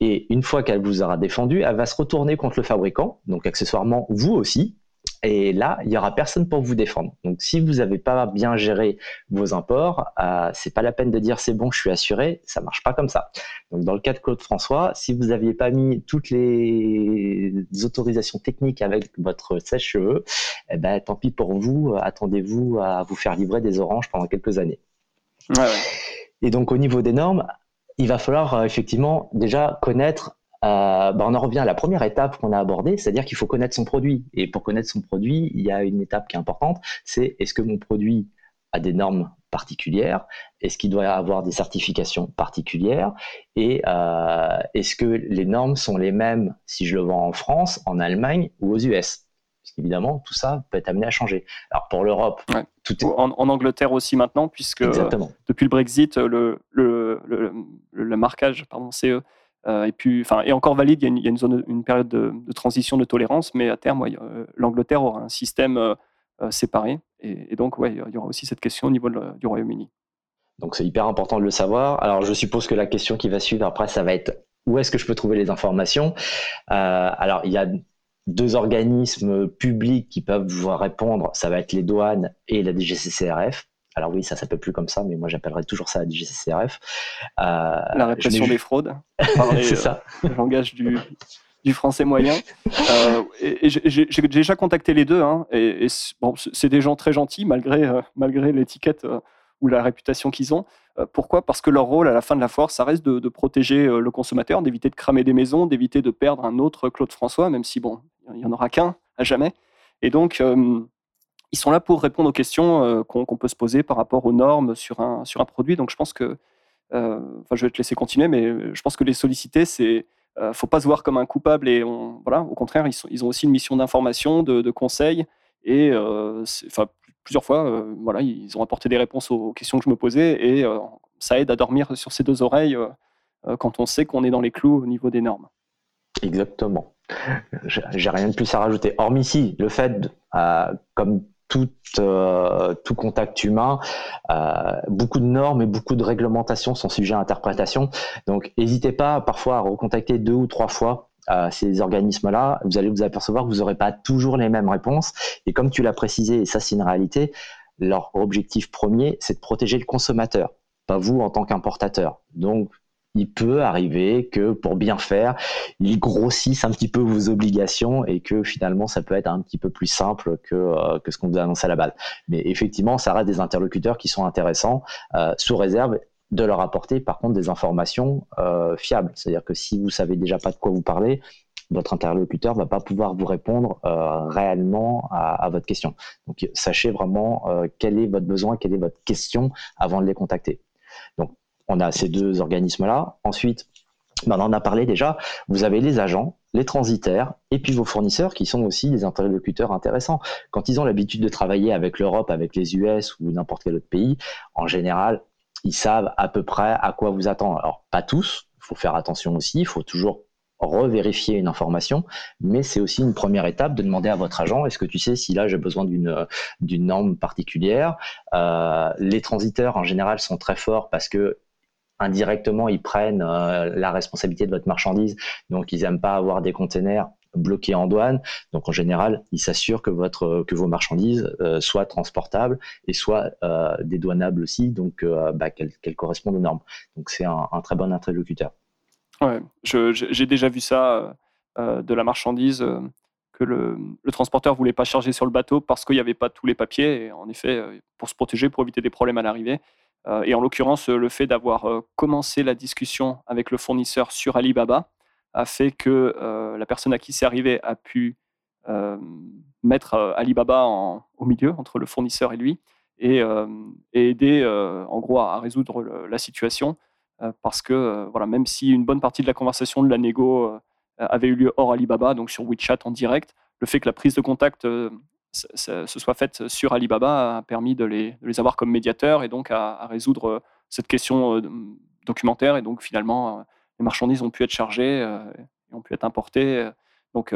Et une fois qu'elle vous aura défendu, elle va se retourner contre le fabricant, donc accessoirement vous aussi, et là, il y aura personne pour vous défendre. Donc, si vous n'avez pas bien géré vos imports, euh, c'est pas la peine de dire c'est bon, je suis assuré. Ça marche pas comme ça. Donc, dans le cas de Claude François, si vous n'aviez pas mis toutes les autorisations techniques avec votre sèche-cheveux, eh ben, tant pis pour vous. Attendez-vous à vous faire livrer des oranges pendant quelques années. Et donc, au niveau des normes, il va falloir euh, effectivement déjà connaître euh, bah, on en revient à la première étape qu'on a abordée, c'est-à-dire qu'il faut connaître son produit. Et pour connaître son produit, il y a une étape qui est importante, c'est est-ce que mon produit a des normes particulières Est-ce qu'il doit avoir des certifications particulières Et euh, est-ce que les normes sont les mêmes si je le vends en France, en Allemagne ou aux US parce qu'évidemment, tout ça peut être amené à changer. Alors pour l'Europe, tout est... en, Angleterre aussi maintenant, puisque depuis le Brexit, le, le, le, marquage pardon, CE euh, et puis, enfin, et encore valide, il y a une période de, transition de tolérance, mais à terme, euh, l'Angleterre aura un système euh, séparé. Et, donc, ouais, il y aura aussi cette question au niveau du Royaume-Uni. Donc, c'est hyper important de le savoir. Alors, je suppose que la question qui va suivre après, ça va être où est-ce que je peux trouver les informations? Alors, il y a deux organismes publics qui peuvent vous répondre. Ça va être les douanes et la DGCCRF. Alors oui, ça s'appelle plus comme ça, mais moi j'appellerais toujours ça la DGCCRF. Euh, la répression des fraudes, <laughs> c'est ça. Euh, le langage du, du français moyen. Euh, et, j'ai déjà contacté les deux, hein, et, bon, c'est des gens très gentils malgré, malgré l'étiquette ou la réputation qu'ils ont. pourquoi? Parce que leur rôle à la fin de la foire, ça reste de, protéger le consommateur, d'éviter de cramer des maisons, d'éviter de perdre un autre Claude François, même si bon, il n'y en aura qu'un à jamais. Et donc, ils sont là pour répondre aux questions euh, qu'on peut se poser par rapport aux normes sur un, produit. Donc je pense que, euh, enfin je vais te laisser continuer, mais euh, je pense que les solliciter, c'est, ne faut pas se voir comme un coupable et voilà, au contraire, ils, ont aussi une mission d'information, de, conseil et enfin plusieurs fois, voilà, ils ont apporté des réponses aux questions que je me posais et ça aide à dormir sur ses deux oreilles quand on sait qu'on est dans les clous au niveau des normes. Exactement. J'ai rien de plus à rajouter. Hormis si le fait, comme tout, euh, tout contact humain. Euh, beaucoup de normes et beaucoup de réglementations sont sujets à interprétation. Donc, n'hésitez pas parfois à recontacter deux ou trois fois euh, ces organismes-là. Vous allez vous apercevoir que vous n'aurez pas toujours les mêmes réponses. Et comme tu l'as précisé, et ça c'est une réalité, leur objectif premier, c'est de protéger le consommateur, pas vous en tant qu'importateur. Donc, il peut arriver que pour bien faire, ils grossissent un petit peu vos obligations et que finalement ça peut être un petit peu plus simple que, euh, que ce qu'on vous a annoncé à la base. Mais effectivement, ça reste des interlocuteurs qui sont intéressants euh, sous réserve de leur apporter par contre des informations euh, fiables. C'est-à-dire que si vous savez déjà pas de quoi vous parlez, votre interlocuteur va pas pouvoir vous répondre réellement à, à, votre question. Donc sachez vraiment quel est votre besoin, quelle est votre question avant de les contacter. Donc on a ces deux organismes-là. Ensuite, ben, on en a parlé déjà, vous avez les agents, les transitaires, et puis vos fournisseurs qui sont aussi des interlocuteurs intéressants. Quand ils ont l'habitude de travailler avec l'Europe, avec les US ou n'importe quel autre pays, en général, ils savent à peu près à quoi vous attendre. Alors, pas tous, il faut faire attention aussi, il faut toujours revérifier une information, mais c'est aussi une première étape de demander à votre agent est-ce que tu sais si là j'ai besoin d'une norme particulière? Euh, les transiteurs en général sont très forts parce que indirectement, ils prennent euh, la responsabilité de votre marchandise. Donc, ils n'aiment pas avoir des containers bloqués en douane. Donc, en général, ils s'assurent que, votre, que vos marchandises euh, soient transportables et soient euh, dédouanables aussi, donc bah, qu'elles correspondent aux normes. Donc, c'est un, très bon interlocuteur. Ouais, j'ai déjà vu ça de la marchandise que le, le, transporteur voulait pas charger sur le bateau parce qu'il n'y avait pas tous les papiers. Et en effet, pour se protéger, pour éviter des problèmes à l'arrivée. Et en l'occurrence, le fait d'avoir commencé la discussion avec le fournisseur sur Alibaba a fait que la personne à qui c'est arrivé a pu mettre Alibaba au milieu entre le fournisseur et lui et, aider en gros à, résoudre la situation parce que voilà, même si une bonne partie de la conversation de la négo avait eu lieu hors Alibaba, donc sur WeChat en direct, le fait que la prise de contact se soit faite sur Alibaba a permis de les, avoir comme médiateurs et donc à, résoudre cette question documentaire et donc finalement les marchandises ont pu être chargées et ont pu être importées. Donc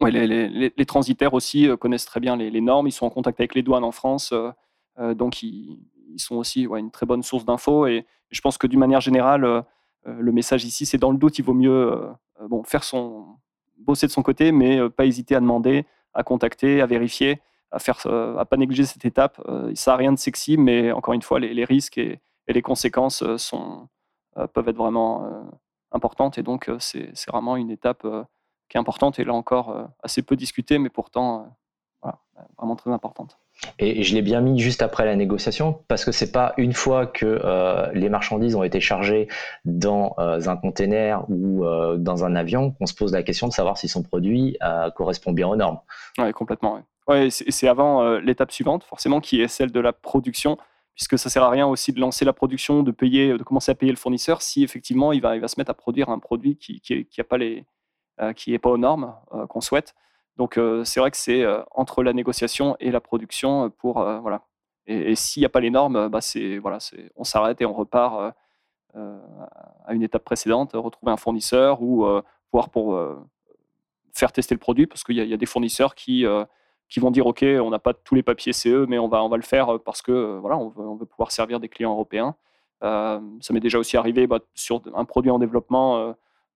les, transitaires aussi connaissent très bien les, normes. Ils sont en contact avec les douanes en France, donc ils, sont aussi une très bonne source d'infos. Et je pense que d'une manière générale, le message ici, c'est dans le doute, il vaut mieux bon, faire son bosser de son côté, mais pas hésiter à demander, à contacter, à vérifier, à faire, à pas négliger cette étape. ça n'a rien de sexy, mais encore une fois, les, risques et, les conséquences sont, peuvent être vraiment importantes. Et donc, c'est vraiment une étape qui est importante et là encore euh, assez peu discutée, mais pourtant euh, vraiment très importante. Et je l'ai bien mis juste après la négociation parce que c'est pas une fois que euh, les marchandises ont été chargées dans un container ou dans un avion qu'on se pose la question de savoir si son produit correspond bien aux normes. Oui, complètement. Ouais. c'est avant l'étape suivante, forcément, qui est celle de la production, puisque ça sert à rien aussi de lancer la production, de payer, de commencer à payer le fournisseur si effectivement il va, il va se mettre à produire un produit qui n'a qui, pas les, euh, qui n'est pas aux normes euh, qu'on souhaite. Donc euh, c'est vrai que c'est entre la négociation et la production pour voilà. Et, s'il n'y a pas les normes, bah, c'est voilà, c'est on s'arrête et on repart à une étape précédente, retrouver un fournisseur ou voir pour faire tester le produit parce qu'il y, a des fournisseurs qui, qui vont dire OK, on n'a pas tous les papiers CE, mais on va, on va le faire parce que voilà, on veut, pouvoir servir des clients européens. ça m'est déjà aussi arrivé bah, sur un produit en développement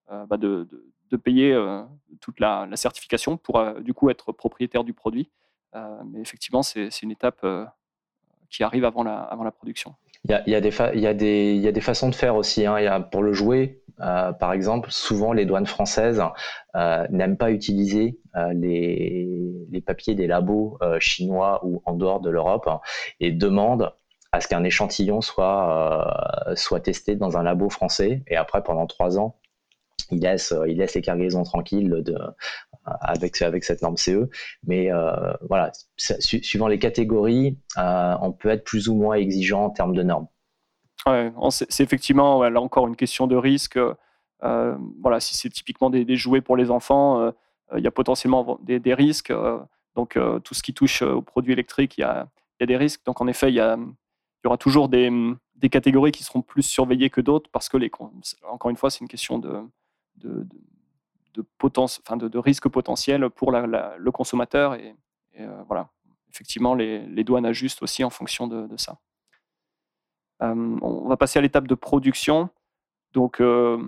bah, de payer euh, toute la, certification pour euh, du coup être propriétaire du produit. Euh, mais effectivement, c'est une étape qui arrive avant la, production. Il y, a, des façons de faire aussi. Hein. Y a, pour le jouet, par exemple, souvent les douanes françaises n'aiment pas utiliser les, papiers des labos chinois ou en dehors de l'Europe et demandent à ce qu'un échantillon soit, soit testé dans un labo français. Et après, pendant trois ans, il laisse, il laisse les cargaisons tranquilles de, avec, avec cette norme CE. Mais euh, voilà, suivant les catégories, euh, on peut être plus ou moins exigeant en termes de normes. Ouais, c'est effectivement là encore une question de risque. Euh, voilà, si c'est typiquement des, jouets pour les enfants, il y a potentiellement des, risques. donc tout ce qui touche aux produits électriques, il y a, y a, des risques. Donc en effet, il y, a, il y aura toujours des, des, catégories qui seront plus surveillées que d'autres parce que les, encore une fois, c'est une question de, de, de, risques potentiels pour le consommateur. Et, euh, voilà, effectivement, les, douanes ajustent aussi en fonction de, ça. Euh, on va passer à l'étape de production. Donc, euh,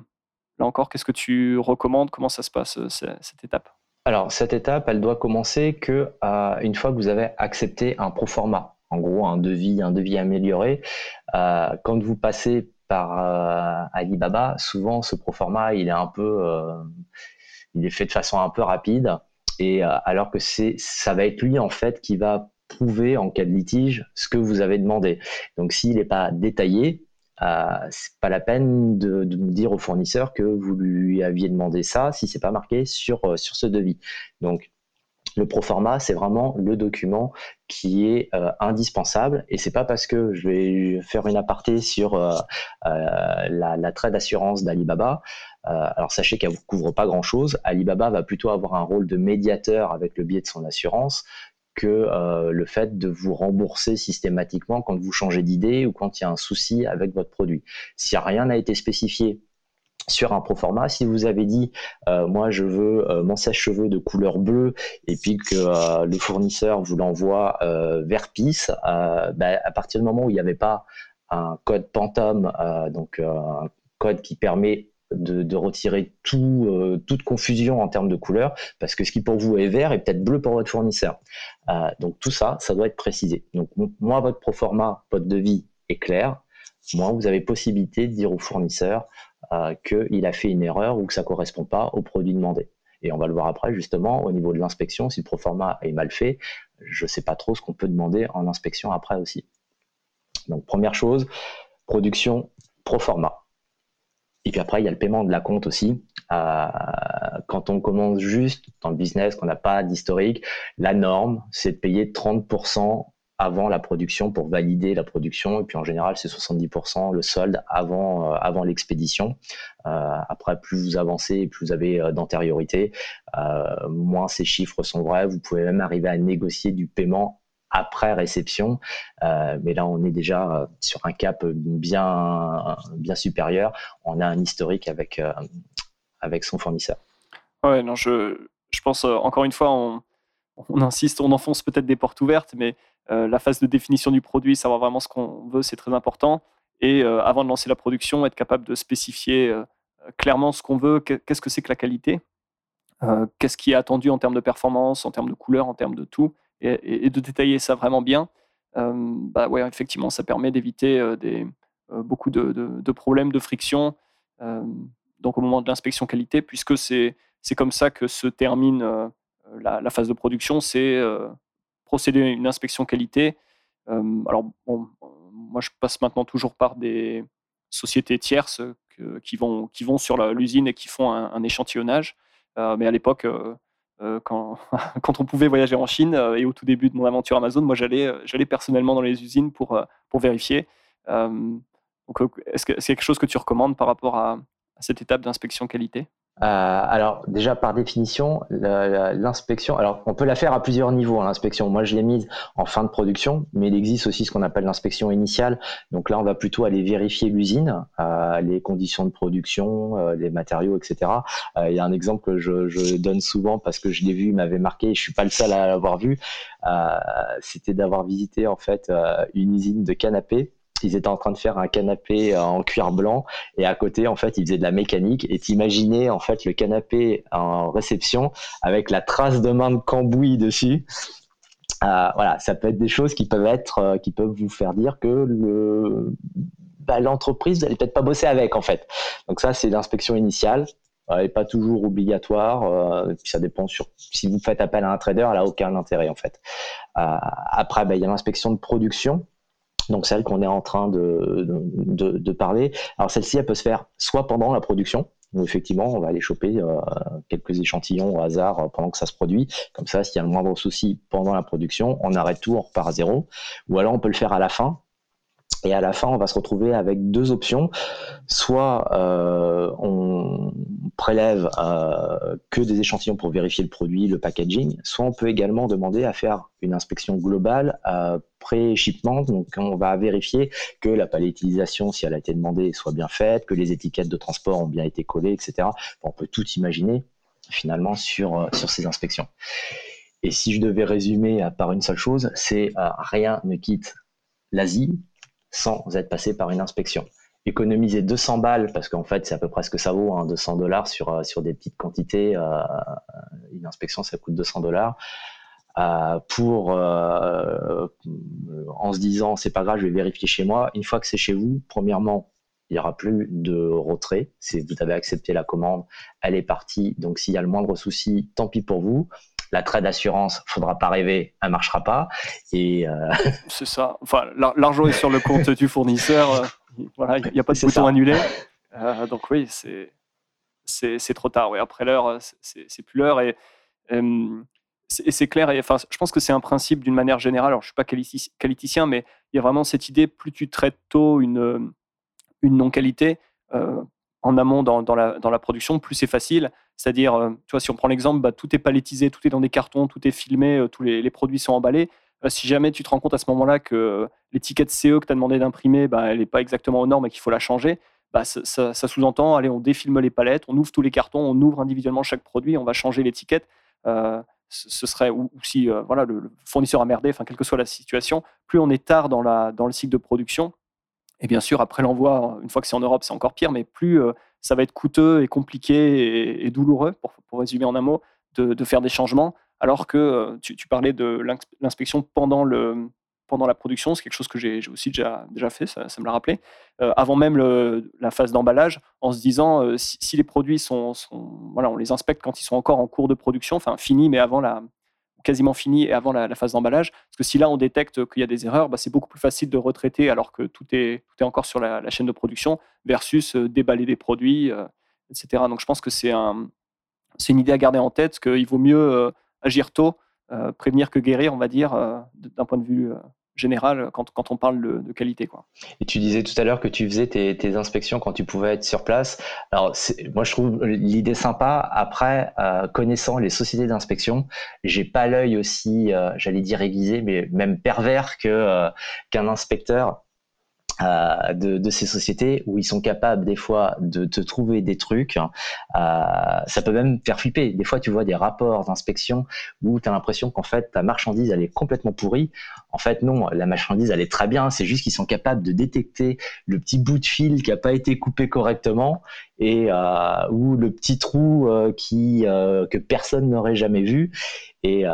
là encore, qu'est-ce que tu recommandes? Comment ça se passe, cette étape? Alors, cette étape, elle doit commencer que une fois que vous avez accepté un pro format, en gros un devis, un devis amélioré. quand vous passez euh, Alibaba, souvent ce proforma il est un peu, euh, il est fait de façon un peu rapide, et euh, alors que c'est, ça va être lui en fait qui va prouver en cas de litige ce que vous avez demandé. Donc s'il n'est pas détaillé, c'est pas la peine de, de, dire au fournisseur que vous lui aviez demandé ça si c'est pas marqué sur sur ce devis. Donc le proforma, c'est vraiment le document qui est euh, indispensable et c'est pas parce que je vais faire une aparté sur euh, euh, la, la trade d'assurance d'Alibaba. alors sachez qu'elle vous couvre pas grand chose. Alibaba va plutôt avoir un rôle de médiateur avec le biais de son assurance que le fait de vous rembourser systématiquement quand vous changez d'idée ou quand il y a un souci avec votre produit. Si rien n'a été spécifié sur un proforma. Si vous avez dit, euh, moi je veux euh, mon sèche-cheveux de couleur bleue et puis que euh, le fournisseur vous l'envoie vert pisse, bah, à partir du moment où il n'y avait pas un code Pantone, donc un code qui permet de, retirer tout, toute confusion en termes de couleur, parce que ce qui pour vous est vert est peut-être bleu pour votre fournisseur. donc tout ça, ça doit être précisé. Donc moi, votre proforma, votre devis est clair. Moi, vous avez possibilité de dire au fournisseur, qu'il a fait une erreur ou que ça correspond pas au produit demandé. Et on va le voir après, justement, au niveau de l'inspection, si le proforma est mal fait, je ne sais pas trop ce qu'on peut demander en inspection après aussi. Donc, première chose, production proforma. Et puis après, il y a le paiement de la compte aussi. Euh, quand on commence juste dans le business, qu'on n'a pas d'historique, la norme, c'est de payer 30% avant la production pour valider la production. Et puis en général, c'est 70% le solde avant, euh, avant l'expédition. Euh, après, plus vous avancez, plus vous avez d'antériorité, moins ces chiffres sont vrais. Vous pouvez même arriver à négocier du paiement après réception. Euh, mais là, on est déjà euh, sur un cap bien, bien supérieur. On a un historique avec, euh, avec son fournisseur. Ouais, non, je, je pense, encore une fois, on, on insiste, on enfonce peut-être des portes ouvertes, mais la phase de définition du produit, savoir vraiment ce qu'on veut, c'est très important. Et avant de lancer la production, être capable de spécifier clairement ce qu'on veut, qu'est-ce que c'est que la qualité, qu'est-ce qui est attendu en termes de performance, en termes de couleur, en termes de tout et, de détailler ça vraiment bien, euh, bah ouais, effectivement, ça permet d'éviter euh, euh, beaucoup de, problèmes de friction donc au moment de l'inspection qualité, puisque c'est comme ça que se termine la, phase de production, c'est procéder à une inspection qualité. alors, moi, je passe maintenant toujours par des sociétés tierces qui, vont, sur l'usine et qui font un, échantillonnage. mais à l'époque, euh, quand, <laughs> quand, on pouvait voyager en Chine euh, et au tout début de mon aventure Amazon, moi j'allais, euh, personnellement dans les usines pour, vérifier. est-ce que c'est quelque chose que tu recommandes par rapport à cette étape d'inspection qualité? euh, alors déjà par définition, l'inspection, alors on peut la faire à plusieurs niveaux hein, l'inspection. Moi je l'ai mise en fin de production, mais il existe aussi ce qu'on appelle l'inspection initiale. Donc là on va plutôt aller vérifier l'usine, euh, les conditions de production, euh, les matériaux, etc. Il y a un exemple que je, donne souvent parce que je l'ai vu, il m'avait marqué, et je suis pas le seul à l'avoir vu. C'était d'avoir visité en fait une usine de canapés ils étaient en train de faire un canapé en cuir blanc et à côté en fait ils faisaient de la mécanique et t'imaginais en fait le canapé en réception avec la trace de main de cambouis dessus euh, voilà ça peut être des choses qui peuvent être euh, qui peuvent vous faire dire que bah, l'entreprise vous n'allez peut-être pas bosser avec en fait donc ça c'est l'inspection initiale elle n'est pas toujours obligatoire. Euh, ça dépend sur si vous faites appel à un trader, elle n'a aucun intérêt en fait. après, bah, il y a l'inspection de production donc celle qu'on est en train de, de, parler. Alors celle-ci, elle peut se faire soit pendant la production, où effectivement on va aller choper euh, quelques échantillons au hasard euh, pendant que ça se produit. Comme ça, s'il y a le moindre souci pendant la production, on arrête tout, on repart à zéro. Ou alors on peut le faire à la fin, et à la fin, on va se retrouver avec deux options. Soit euh, on prélève euh, que des échantillons pour vérifier le produit, le packaging, soit on peut également demander à faire une inspection globale euh, pré-shipment. Donc on va vérifier que la palettisation, si elle a été demandée, soit bien faite, que les étiquettes de transport ont bien été collées, etc. on peut tout imaginer finalement sur, sur ces inspections. Et si je devais résumer par une seule chose, c'est rien ne quitte l'Asie sans être passé par une inspection. Économiser 200 balles, parce qu'en fait, c'est à peu près ce que ça vaut, 200 hein, dollars sur, euh, sur des petites quantités. Euh, une inspection, ça coûte 200 dollars. Euh, pour en se disant c'est pas grave, je vais vérifier chez moi. Une fois que c'est chez vous, premièrement, il n'y aura plus de retrait. Si vous avez accepté la commande, elle est partie. Donc s'il y a le moindre souci, tant pis pour vous la trade d'assurance, faudra pas rêver, elle marchera pas. Et euh, <laughs> c'est ça. Enfin, l'argent est sur le compte du fournisseur. Euh, voilà, il n'y a pas de bouton annulé. Euh, donc oui, c'est c'est trop tard. Oui, après l'heure, c'est plus l'heure et c'est clair. Et, enfin, je pense que c'est un principe d'une manière générale. Alors, je suis pas qualiticien, mais il y a vraiment cette idée plus tu traites tôt une une non qualité en amont dans, la, production, plus c'est facile. C'est-à-dire, euh, tu vois, si on prend l'exemple, bah, tout est palettisé, tout est dans des cartons, tout est filmé, euh, tous les, produits sont emballés. Euh, si jamais tu te rends compte à ce moment-là que l'étiquette CE que tu as demandé d'imprimer, bah, elle n'est pas exactement aux normes et qu'il faut la changer, bah, ça, sous-entend, allez, on défilme les palettes, on ouvre tous les cartons, on ouvre individuellement chaque produit, on va changer l'étiquette. ce serait, ou, si voilà, le, fournisseur a merdé, enfin, quelle que soit la situation, plus on est tard dans le cycle de production, et bien sûr, après l'envoi, une fois que c'est en Europe, c'est encore pire, mais plus euh, ça va être coûteux et compliqué et, douloureux, pour, résumer en un mot, de, faire des changements, alors que euh, tu, parlais de l'inspection pendant, pendant la production, c'est quelque chose que j'ai aussi déjà, déjà fait, ça, me l'a rappelé, euh, avant même la phase d'emballage, en se disant si, les produits sont, Voilà, on les inspecte quand ils sont encore en cours de production, enfin finis, mais avant la quasiment fini et avant la, phase d'emballage. Parce que si là on détecte qu'il y a des erreurs, bah, c'est beaucoup plus facile de retraiter alors que tout est, est encore sur la, chaîne de production versus déballer des produits, etc. Donc je pense que c'est un, une idée à garder en tête, qu'il vaut mieux agir tôt euh, prévenir que guérir, on va dire, euh, d'un point de vue euh, général quand, quand, on parle de, qualité. Quoi. Et tu disais tout à l'heure que tu faisais tes, inspections quand tu pouvais être sur place. Alors, moi, je trouve l'idée sympa. Après, connaissant les sociétés d'inspection, j'ai pas l'œil aussi, j'allais dire aiguisé, mais même pervers que qu'un inspecteur euh, de, ces sociétés où ils sont capables des fois de te trouver des trucs. Euh, ça peut même faire flipper. Des fois, tu vois des rapports d'inspection où tu as l'impression qu'en fait, ta marchandise, elle est complètement pourrie. En fait, non, la marchandise, elle est très bien. C'est juste qu'ils sont capables de détecter le petit bout de fil qui n'a pas été coupé correctement et euh, ou le petit trou qui que personne n'aurait jamais vu. Et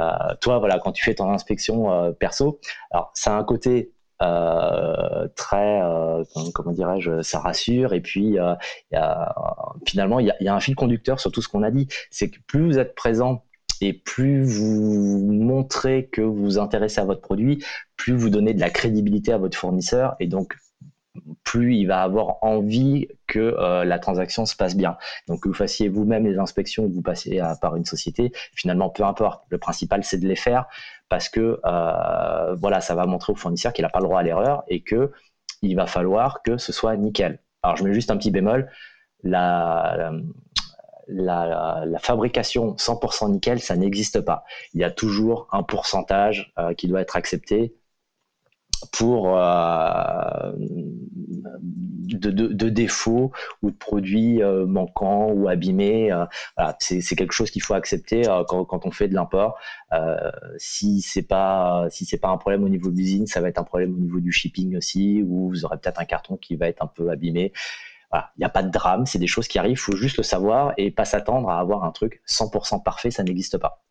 toi, voilà, quand tu fais ton inspection perso, alors ça a un côté euh, très, euh, comment dirais-je, ça rassure. Et puis, euh, finalement, il y a, un fil conducteur sur tout ce qu'on a dit. C'est que plus vous êtes présent et plus vous montrez que vous vous intéressez à votre produit, plus vous donnez de la crédibilité à votre fournisseur et donc plus il va avoir envie que la transaction se passe bien. Donc que vous fassiez vous-même les inspections ou que vous passiez par une société, finalement peu importe. Le principal c'est de les faire parce que euh, voilà, ça va montrer au fournisseur qu'il n'a pas le droit à l'erreur et que il va falloir que ce soit nickel. Alors je mets juste un petit bémol, la, la, fabrication 100% nickel, ça n'existe pas. Il y a toujours un pourcentage euh, qui doit être accepté pour euh, de, défauts ou de produits euh, manquants ou abîmés. Euh, c'est quelque chose qu'il faut accepter quand, on fait de l'import. si c'est pas si c'est pas un problème au niveau de l'usine, ça va être un problème au niveau du shipping aussi, où vous aurez peut-être un carton qui va être un peu abîmé. il n'y a pas de drame, c'est des choses qui arrivent, il faut juste le savoir et pas s'attendre à avoir un truc 100% parfait, ça n'existe pas.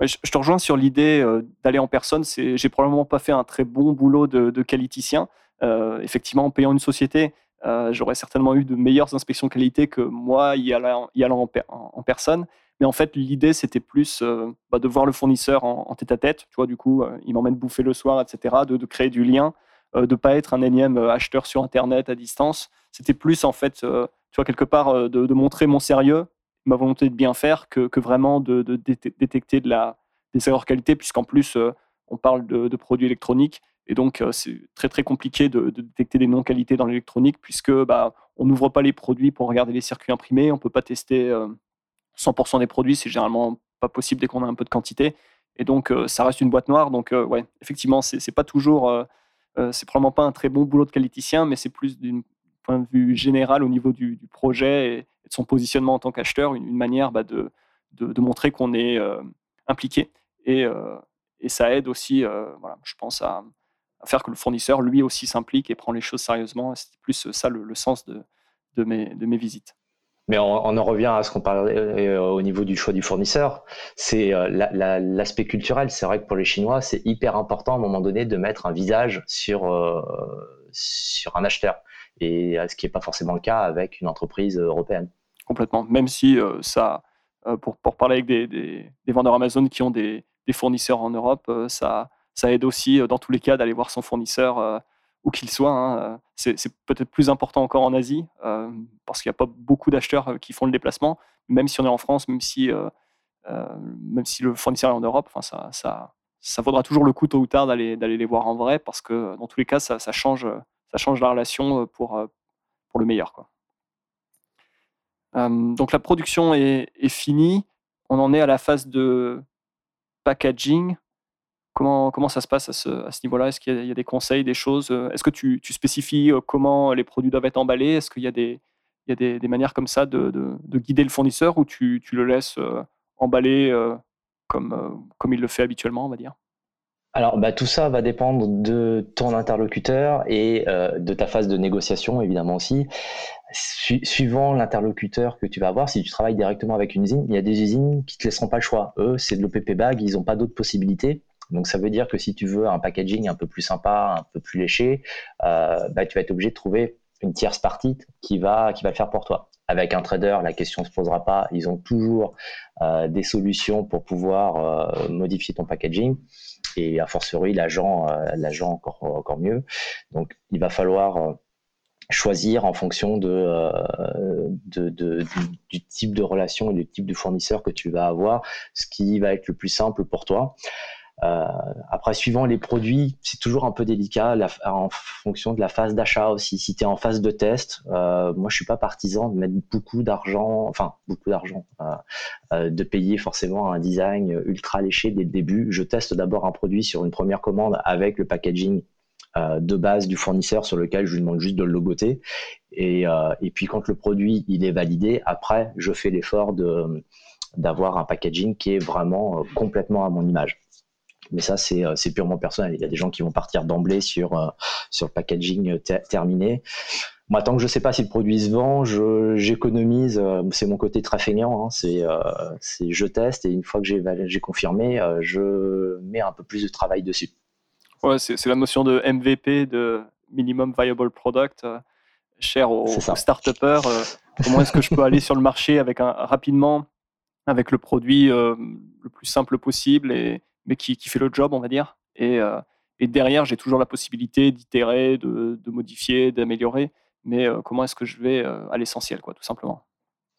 Je, te rejoins sur l'idée euh, d'aller en personne. J'ai probablement pas fait un très bon boulot de, de qualiticien. Euh, effectivement, en payant une société, euh, j'aurais certainement eu de meilleures inspections qualité que moi y allant, en, personne. Mais en fait, l'idée, c'était plus bah, de voir le fournisseur en, tête à tête. Tu vois, du coup, il m'emmène bouffer le soir, etc. De, de créer du lien, de ne pas être un énième acheteur sur Internet à distance. C'était plus, en fait, tu vois, quelque part, de, de montrer mon sérieux ma volonté de bien faire que, vraiment de, détecter de la, des erreurs qualité, puisqu'en plus, euh, on parle de, produits électroniques. Et donc, euh, c'est très, très compliqué de, détecter des non-qualités dans l'électronique, puisque bah, on n'ouvre pas les produits pour regarder les circuits imprimés. On ne peut pas tester 100% euh, des produits. C'est généralement pas possible dès qu'on a un peu de quantité. Et donc, ça reste une boîte noire. Donc, ouais, effectivement, c'est pas toujours. c'est probablement pas un très bon boulot de qualiticien, mais c'est plus d'un point de vue général au niveau du, projet et, de son positionnement en tant qu'acheteur, une, manière bah, de, de, montrer qu'on est euh, impliqué. Et, euh, et, ça aide aussi, euh, voilà, je pense, à, faire que le fournisseur, lui aussi, s'implique et prend les choses sérieusement. C'est plus ça le, sens de, de, mes, de mes visites. Mais on, en revient à ce qu'on parlait au niveau du choix du fournisseur. C'est l'aspect culturel. C'est vrai que pour les Chinois, c'est hyper important à un moment donné de mettre un visage sur, sur un acheteur et ce qui n'est pas forcément le cas avec une entreprise européenne. Complètement, même si euh, ça, euh, pour, parler avec des, vendeurs Amazon qui ont des, fournisseurs en Europe, euh, ça, aide aussi dans tous les cas d'aller voir son fournisseur où qu'il soit. Hein. C'est peut-être plus important encore en Asie parce qu'il n'y a pas beaucoup d'acheteurs qui font le déplacement, même si on est en France, même si, le fournisseur est en Europe, ça, vaudra toujours le coup tôt ou tard d'aller les voir en vrai parce que dans tous les cas, ça change ça change la relation pour, pour le meilleur. Quoi. Donc la production est, finie. On en est à la phase de packaging. Comment, comment ça se passe à ce, à ce niveau-là? Est-ce qu'il y, a des conseils, des choses Est-ce que tu, tu, spécifies comment les produits doivent être emballés? Est-ce qu'il y a des, il y a des, des, manières comme ça de, de, guider le fournisseur ou tu, tu le laisses emballer comme, comme il le fait habituellement, on va dire? Alors, bah, tout ça va dépendre de ton interlocuteur et euh, de ta phase de négociation, évidemment aussi. suivant l'interlocuteur que tu vas avoir, si tu travailles directement avec une usine, il y a des usines qui te laisseront pas le choix. Eux, c'est de l'OPP bag, ils n'ont pas d'autres possibilités. Donc ça veut dire que si tu veux un packaging un peu plus sympa, un peu plus léché, euh, bah, tu vas être obligé de trouver une tierce partie qui va, qui va le faire pour toi. Avec un trader, la question ne se posera pas. Ils ont toujours euh, des solutions pour pouvoir euh, modifier ton packaging. Et a fortiori, l'agent, l'agent encore, encore mieux. Donc, il va falloir choisir en fonction de, du, type de relation et du type de fournisseur que tu vas avoir, ce qui va être le plus simple pour toi. Euh, après, suivant les produits, c'est toujours un peu délicat en fonction de la phase d'achat aussi. Si tu es en phase de test, euh, moi je suis pas partisan de mettre beaucoup d'argent, enfin beaucoup d'argent, euh, de payer forcément un design ultra léché dès le début. Je teste d'abord un produit sur une première commande avec le packaging de base du fournisseur sur lequel je lui demande juste de le logoter. Et, puis quand le produit il est validé, après je fais l'effort d'avoir un packaging qui est vraiment complètement à mon image. Mais ça, euh, c'est purement personnel. Il y a des gens qui vont partir d'emblée sur, euh, sur le packaging terminé. Moi, tant que je ne sais pas si le produit se vend, j'économise. Euh, c'est mon côté très feignant. Hein, c'est je teste et une fois que j'ai confirmé, je mets un peu plus de travail dessus. Ouais, c'est la notion de MVP, de Minimum Viable Product, cher aux, start-upers. comment est-ce que je peux aller sur le marché avec un, rapidement avec le produit le plus simple possible et, mais qui, fait le job, on va dire. Et, euh, et derrière, j'ai toujours la possibilité d'itérer, de, modifier, d'améliorer. Mais euh, comment est-ce que je vais euh, à l'essentiel, quoi, tout simplement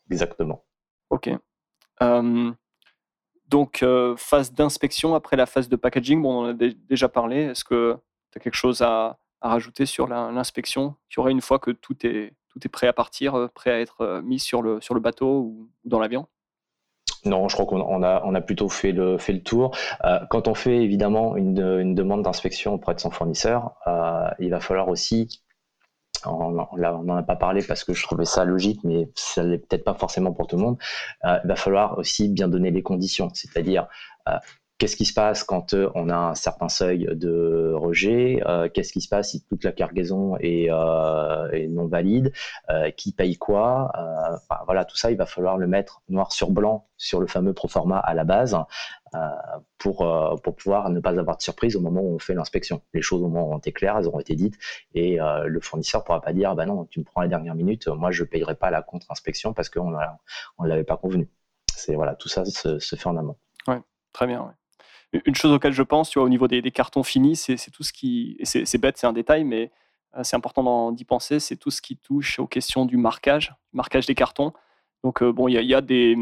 Exactement. Ok. donc, phase d'inspection après la phase de packaging, bon, on en a déjà parlé. Est-ce que tu as quelque chose à, à rajouter sur l'inspection? Tu aurait une fois que tout est, tout est prêt à partir, prêt à être mis sur le, sur le bateau ou dans l'avion? Non, je crois qu'on a, on a plutôt fait le, tour. Euh, quand on fait évidemment une, une demande d'inspection auprès de son fournisseur, euh, il va falloir aussi, on n'en a pas parlé parce que je trouvais ça logique, mais ça n'est peut-être pas forcément pour tout le monde, euh, il va falloir aussi bien donner les conditions, c'est-à-dire Qu'est-ce qui se passe quand euh, on a un certain seuil de rejet? Euh, Qu'est-ce qui se passe si toute la cargaison est, euh, non valide? Qui paye quoi? Voilà, tout ça, il va falloir le mettre noir sur blanc sur le fameux proforma à la base pour, pour pouvoir ne pas avoir de surprise au moment où on fait l'inspection. Les choses au moment ont été claires, elles auront été dites, et le fournisseur ne pourra pas dire bah non, tu me prends la dernière minute, moi je ne payerai pas la contre-inspection parce qu'on ne l'avait pas convenu. Voilà, tout ça se, fait en amont. Ouais, très bien. Une chose auquel je pense, tu vois, au niveau des, cartons finis, c'est tout ce qui. C'est bête, c'est un détail, mais euh, c'est important d'y penser. C'est tout ce qui touche aux questions du marquage, marquage des cartons. Donc, euh, bon, il y, a, des,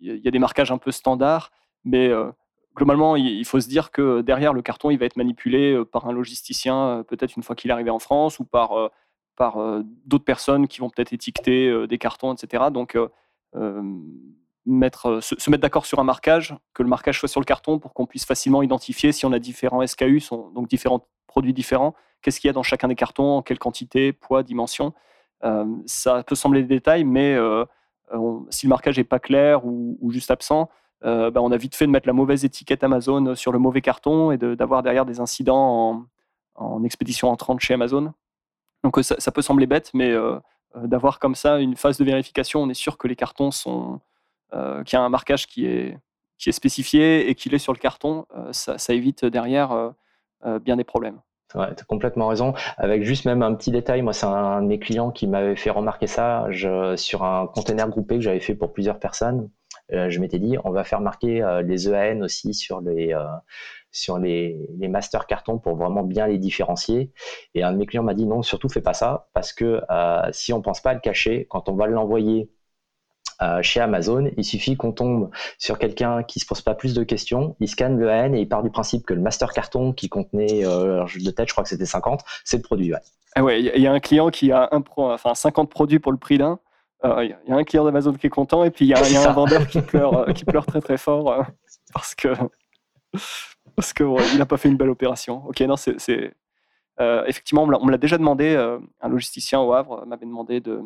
y a des marquages un peu standards, mais euh, globalement, il, faut se dire que derrière, le carton, il va être manipulé par un logisticien, peut-être une fois qu'il est arrivé en France, ou par, par d'autres personnes qui vont peut-être étiqueter des cartons, etc. Donc, euh, se, mettre d'accord sur un marquage, que le marquage soit sur le carton pour qu'on puisse facilement identifier si on a différents SKU, donc différents produits différents, qu'est-ce qu'il y a dans chacun des cartons, en quelle quantité, poids, dimension. Euh, ça peut sembler des détails, mais euh, si le marquage n'est pas clair ou, juste absent, bah, on a vite fait de mettre la mauvaise étiquette Amazon sur le mauvais carton et d'avoir derrière des incidents en, expédition entrante chez Amazon. Donc ça, peut sembler bête, mais d'avoir comme ça une phase de vérification, on est sûr que les cartons sont, qui a un marquage qui est, qui est spécifié et qu'il est sur le carton, euh, ça, évite derrière euh, bien des problèmes. Ouais, tu as complètement raison. Avec juste même un petit détail, moi, c'est un de mes clients qui m'avait fait remarquer ça sur un container groupé que j'avais fait pour plusieurs personnes. je m'étais dit, on va faire marquer les EAN aussi sur les, sur les, les master cartons pour vraiment bien les différencier. Et un de mes clients m'a dit, non, surtout fais pas ça, parce que si on pense pas à le cacher, quand on va l'envoyer euh, chez Amazon, il suffit qu'on tombe sur quelqu'un qui se pose pas plus de questions, il scanne le AN et il part du principe que le master carton qui contenait, euh, de tête, je crois que c'était 50, c'est le produit. Ah ouais, il y, a un client qui a un pro, enfin 50 produits pour le prix d'un. Euh, il y a un client d'Amazon qui est content et puis il y a, un vendeur qui <laughs> pleure, qui pleure très très fort parce que parce que il n'a pas fait une belle opération. Ok, non, c'est effectivement on me l'a déjà demandé. un logisticien au Havre m'avait demandé de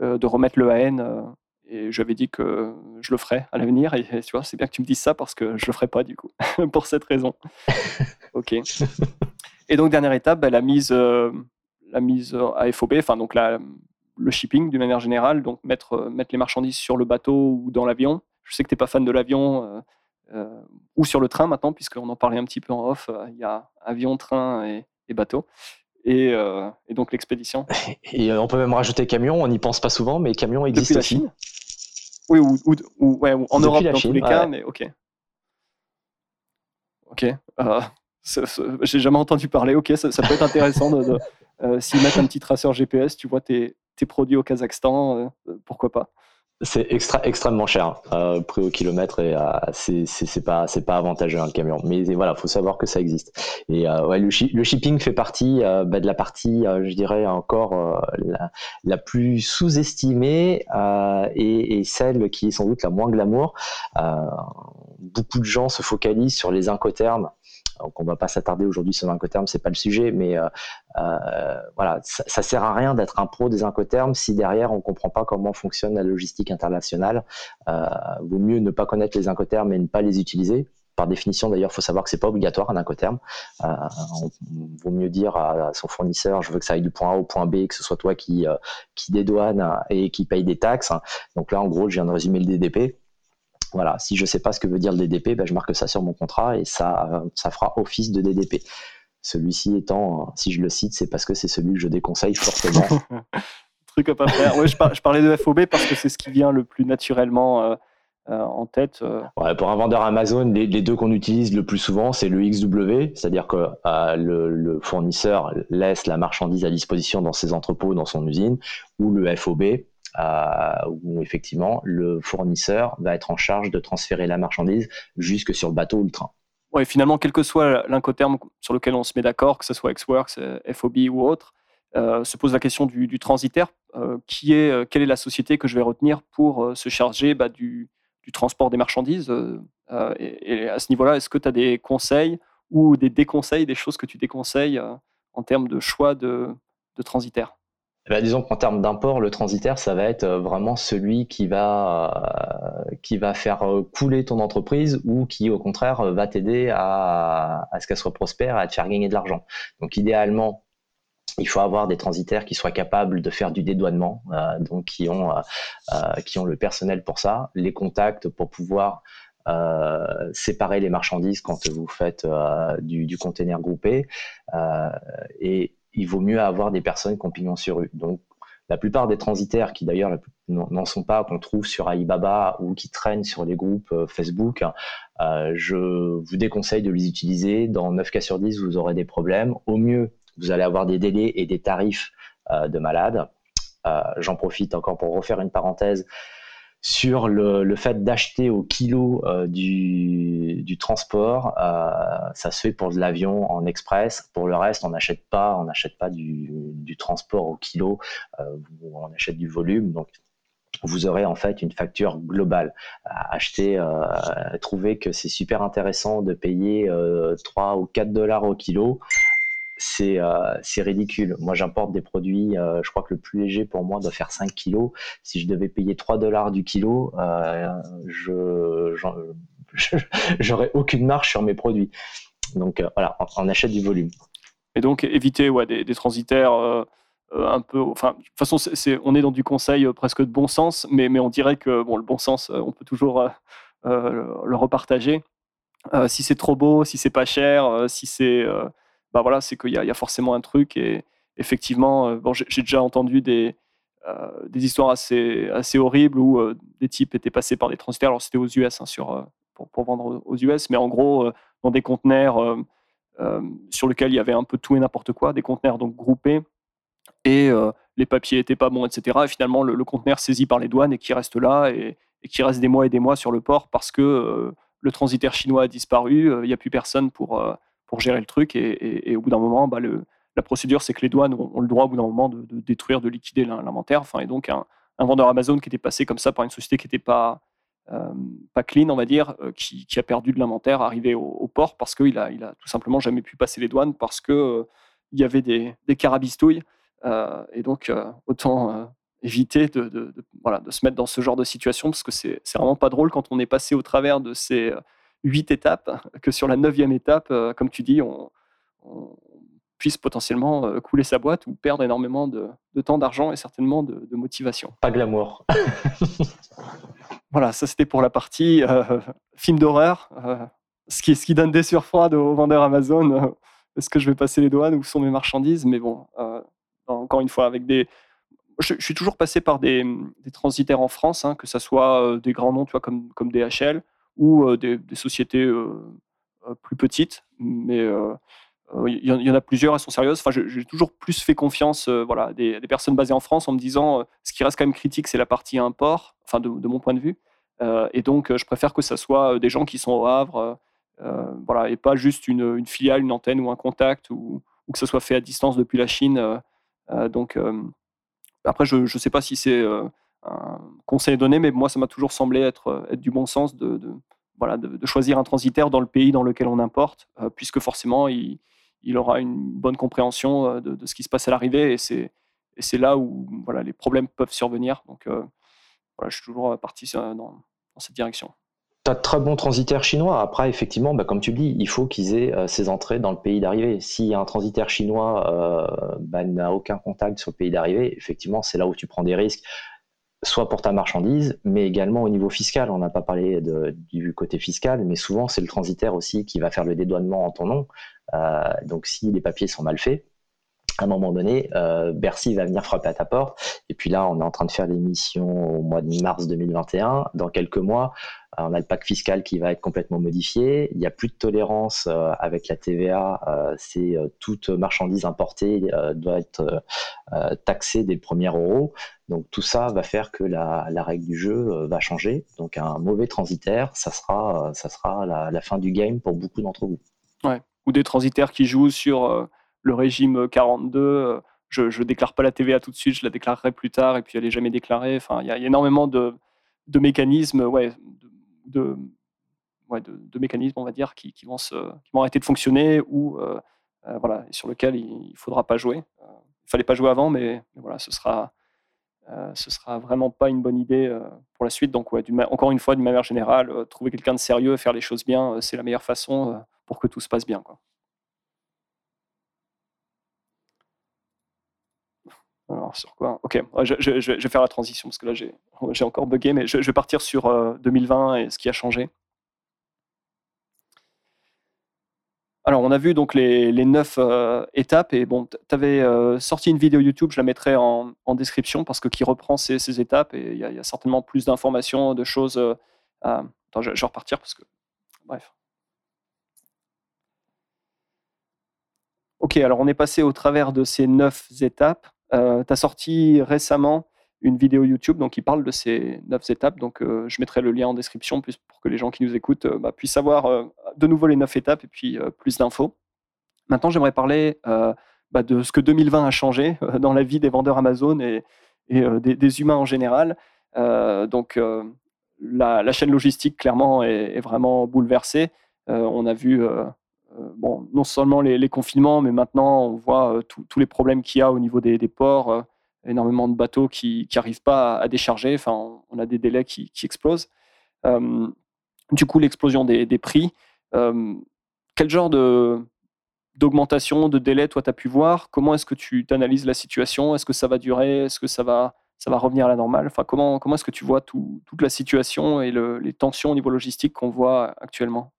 de remettre le AN et j'avais dit que je le ferais à l'avenir. Et, tu vois, c'est bien que tu me dises ça parce que je le ferai pas du coup, <laughs> pour cette raison. <laughs> ok. Et donc dernière étape, bah, la mise, euh, la mise à FOB, enfin donc la, le shipping d'une manière générale, donc mettre, mettre les marchandises sur le bateau ou dans l'avion. Je sais que tu n'es pas fan de l'avion, ou sur le train maintenant, puisqu'on en parlait un petit peu en off, il y a avion, train et, bateau. Et, donc l'expédition. <laughs> Et on peut même rajouter camion, on n'y pense pas souvent, mais camion existe aussi. Oui, ou, en Europe dans tous les cas, mais ok. Ok. J'ai jamais entendu parler. Ok, ça, peut être intéressant de, s'ils mettent un petit traceur GPS, tu vois tes, tes produits au Kazakhstan, pourquoi pas. C'est extra, extrêmement cher, euh, prix au kilomètre, et euh, c'est pas, pas avantageux un camion. Mais voilà, faut savoir que ça existe. Et euh, ouais, le, shipping fait partie euh, bah, de la partie, euh, je dirais encore la, la, plus sous-estimée et, et, celle qui est sans doute la moins glamour. beaucoup de gens se focalisent sur les incoterms donc on va pas s'attarder aujourd'hui sur l'incoterm, c'est pas le sujet, mais euh, euh, voilà, ça, ça, sert à rien d'être un pro des incoterms si derrière on comprend pas comment fonctionne la logistique internationale. Euh, vaut mieux ne pas connaître les incoterms et ne pas les utiliser. Par définition, d'ailleurs, il faut savoir que c'est pas obligatoire un incoterm. Euh, on, vaut mieux dire à, son fournisseur, je veux que ça aille du point A au point B, que ce soit toi qui, qui dédouane et qui paye des taxes. Donc là, en gros, je viens de résumer le DDP. Voilà, si je ne sais pas ce que veut dire le DDP, ben, je marque ça sur mon contrat et ça, ça fera office de DDP. Celui-ci étant, si je le cite, c'est parce que c'est celui que je déconseille fortement. <laughs> Truc à pas faire. Ouais, je, parlais de FOB parce que c'est ce qui vient le plus naturellement euh, euh, en tête. Euh. pour un vendeur Amazon, les, deux qu'on utilise le plus souvent, c'est le XW, c'est-à-dire que le, fournisseur laisse la marchandise à disposition dans ses entrepôts, dans son usine, ou le FOB, où effectivement le fournisseur va être en charge de transférer la marchandise jusque sur le bateau ou le train. Ouais, finalement, quel que soit l'incoterme sur lequel on se met d'accord, que ce soit Xworks, euh, FOB ou autre, euh, se pose la question du, transitaire, euh, qui est, quelle est la société que je vais retenir pour se charger bah, du, transport des marchandises. Et, à ce niveau-là, est-ce que tu as des conseils ou des déconseils, des choses que tu déconseilles en termes de choix de, de transitaire? Ben, disons qu'en termes d'import, le transitaire, ça va être euh, vraiment celui qui va, euh, qui va faire euh, couler ton entreprise ou qui, au contraire, va t'aider à, à, ce qu'elle soit prospère, à te faire gagner de l'argent. Donc, idéalement, il faut avoir des transitaires qui soient capables de faire du dédouanement, donc qui ont, qui ont le personnel pour ça, les contacts pour pouvoir séparer les marchandises quand vous faites du, du container groupé et il vaut mieux avoir des personnes qui sur rue. Donc, la plupart des transitaires qui d'ailleurs n'en sont pas, qu'on trouve sur Alibaba ou qui traînent sur les groupes euh, Facebook, euh, je vous déconseille de les utiliser. Dans 9 cas sur 10, vous aurez des problèmes. Au mieux, vous allez avoir des délais et des tarifs euh, de malade. J'en profite encore pour refaire une parenthèse sur le, fait d'acheter au kilo euh, du, transport. Euh, ça se fait pour de l'avion en express. Pour le reste, on n'achète pas, on n'achète pas du, transport au kilo. Euh, on achète du volume. Donc vous aurez en fait une facture globale. Acheter, trouver que c'est super intéressant de payer 3 ou 4 dollars au kilo euh, c'est ridicule. Moi, j'importe des produits, euh, je crois que le plus léger pour moi doit faire 5 kilos. Si je devais payer 3 dollars du kilo, euh, je <laughs> j'aurais aucune marge sur mes produits. Donc voilà, on, achète du volume. Et donc éviter ouais, des, transitaires un peu. Enfin, de toute façon, on est dans du conseil presque de bon sens, mais, mais on dirait que bon, le bon sens, on peut toujours le repartager. si c'est trop beau, si c'est pas cher, si c'est bah voilà, c'est qu'il y, a forcément un truc. Et effectivement, euh, bon, j'ai déjà entendu des, euh, des histoires assez, assez horribles où euh, des types étaient passés par des transitaires. Alors, c'était aux US, hein, sur, pour, pour, vendre aux US, mais en gros, dans des conteneurs sur lesquels il y avait un peu tout et n'importe quoi, des conteneurs donc groupés. Et les papiers n'étaient pas bons, etc. Et finalement, le, conteneur saisi par les douanes et qui reste là et, et, qui reste des mois et des mois sur le port parce que le transitaire chinois a disparu, il n'y a plus personne pour, pour gérer le truc. Et, au bout d'un moment, bah, le, la procédure, c'est que les douanes ont, le droit au bout d'un moment de, détruire, de liquider l'inventaire. Enfin, et donc, un, vendeur Amazon qui était passé comme ça par une société qui n'était pas, euh, pas clean, on va dire, euh, qui, a perdu de l'inventaire arrivé au, port parce qu'il a, il a tout simplement jamais pu passer les douanes parce que euh, y avait des, des carabistouilles. et donc, autant éviter de, de, voilà, de se mettre dans ce genre de situation parce que c'est vraiment pas drôle quand on est passé au travers de ces huit étapes, que sur la neuvième étape, euh, comme tu dis, on, puisse potentiellement euh, couler sa boîte ou perdre énormément de, temps, d'argent et certainement de, motivation. Pas glamour. <laughs> voilà, ça c'était pour la partie film d'horreur. ce, qui, ce qui donne des surfroides aux vendeurs Amazon. Est-ce que je vais passer les douanes Où sont mes marchandises Mais bon, encore une fois, avec des, je, suis toujours passé par des, transitaires en France, hein, que ce soit des grands noms tu vois, comme, comme DHL ou des, sociétés plus petites. Mais il y, en a plusieurs, elles sont sérieuses. Enfin, j'ai toujours plus fait confiance voilà, des, personnes basées en France en me disant ce qui reste quand même critique, c'est la partie import, enfin, de, mon point de vue. et donc, je préfère que ce soit des gens qui sont au Havre, voilà, et pas juste une, filiale, une antenne ou un contact, ou, ou, que ce soit fait à distance depuis la Chine. donc, après, je ne sais pas si c'est euh, un conseil donné, mais moi, ça m'a toujours semblé être, euh, du bon sens de, choisir un transitaire dans le pays dans lequel on importe, euh, puisque forcément, il, aura une bonne compréhension de, ce qui se passe à l'arrivée, et c'est, là où les problèmes peuvent survenir. Donc, voilà, je suis toujours parti dans, dans cette direction. Tu as de très bons transitaires chinois. Après, effectivement, bah, comme tu dis, il faut qu'ils aient euh, ces entrées dans le pays d'arrivée. Si un transitaire chinois euh, bah, n'a aucun contact sur le pays d'arrivée, effectivement, c'est là où tu prends des risques, soit pour ta marchandise, mais également au niveau fiscal. On n'a pas parlé du côté fiscal, mais souvent, c'est le transitaire aussi qui va faire le dédouanement en ton nom. Euh, donc, si les papiers sont mal faits, à un moment donné, euh, Bercy va venir frapper à ta porte. Et puis là, on est en train de faire l'émission au mois de mars 2021. Dans quelques mois, on a le pacte fiscal qui va être complètement modifié. Il n'y a plus de tolérance euh, avec la TVA. c'est toute marchandise importée doit être taxée dès le premier euro. Donc tout ça va faire que la, règle du jeu va changer. Donc un mauvais transitaire, ça sera, ça sera la, fin du game pour beaucoup d'entre vous. Ou des transitaires qui jouent sur le régime 42, euh, je ne déclare pas la TVA tout de suite, je la déclarerai plus tard et puis elle n'est jamais déclarée. Enfin, il y, a énormément de, mécanismes, de, de, mécanismes, on va dire, qui, vont, se, qui vont arrêter de fonctionner ou euh, euh, voilà, sur lequel il ne faudra pas jouer. il ne fallait pas jouer avant, mais, voilà, ce sera, sera vraiment pas une bonne idée pour la suite. Donc, ouais, encore une fois, d'une manière générale, trouver quelqu'un de sérieux, faire les choses bien, c'est la meilleure façon pour que tout se passe bien. Quoi. Alors, sur quoi? Ok, je, vais faire la transition parce que là, j'ai encore bugué, mais je, vais partir sur 2020 euh, et ce qui a changé. Alors, on a vu donc les, neuf euh, étapes et bon, tu avais euh, sorti une vidéo YouTube, je la mettrai en, description parce que qui reprend ces, étapes et il y, a certainement plus d'informations, de choses. Attends, je vais repartir parce que. Bref. Ok, alors on est passé au travers de ces neuf étapes. Euh, tu as sorti récemment une vidéo YouTube donc, qui parle de ces neuf étapes. Donc, euh, je mettrai le lien en description pour que les gens qui nous écoutent euh, bah, puissent savoir de nouveau les neuf étapes et puis plus d'infos. Maintenant, j'aimerais parler bah, de ce que 2020 a changé dans la vie des vendeurs Amazon et, des, humains en général. donc, la, chaîne logistique, clairement, est, est vraiment bouleversée. on a vu euh, bon, non seulement les, confinements, mais maintenant on voit euh, tous les problèmes qu'il y a au niveau des, ports, euh, énormément de bateaux qui n'arrivent pas à, décharger, enfin, on a des délais qui, explosent. du coup, l'explosion des, prix. quel genre d'augmentation, de délai, toi, tu as pu voir? Comment est-ce que tu analyses la situation? Est-ce que ça va durer? Est-ce que ça va, revenir à la normale? Enfin, comment est-ce que tu vois toute la situation et les tensions au niveau logistique qu'on voit actuellement?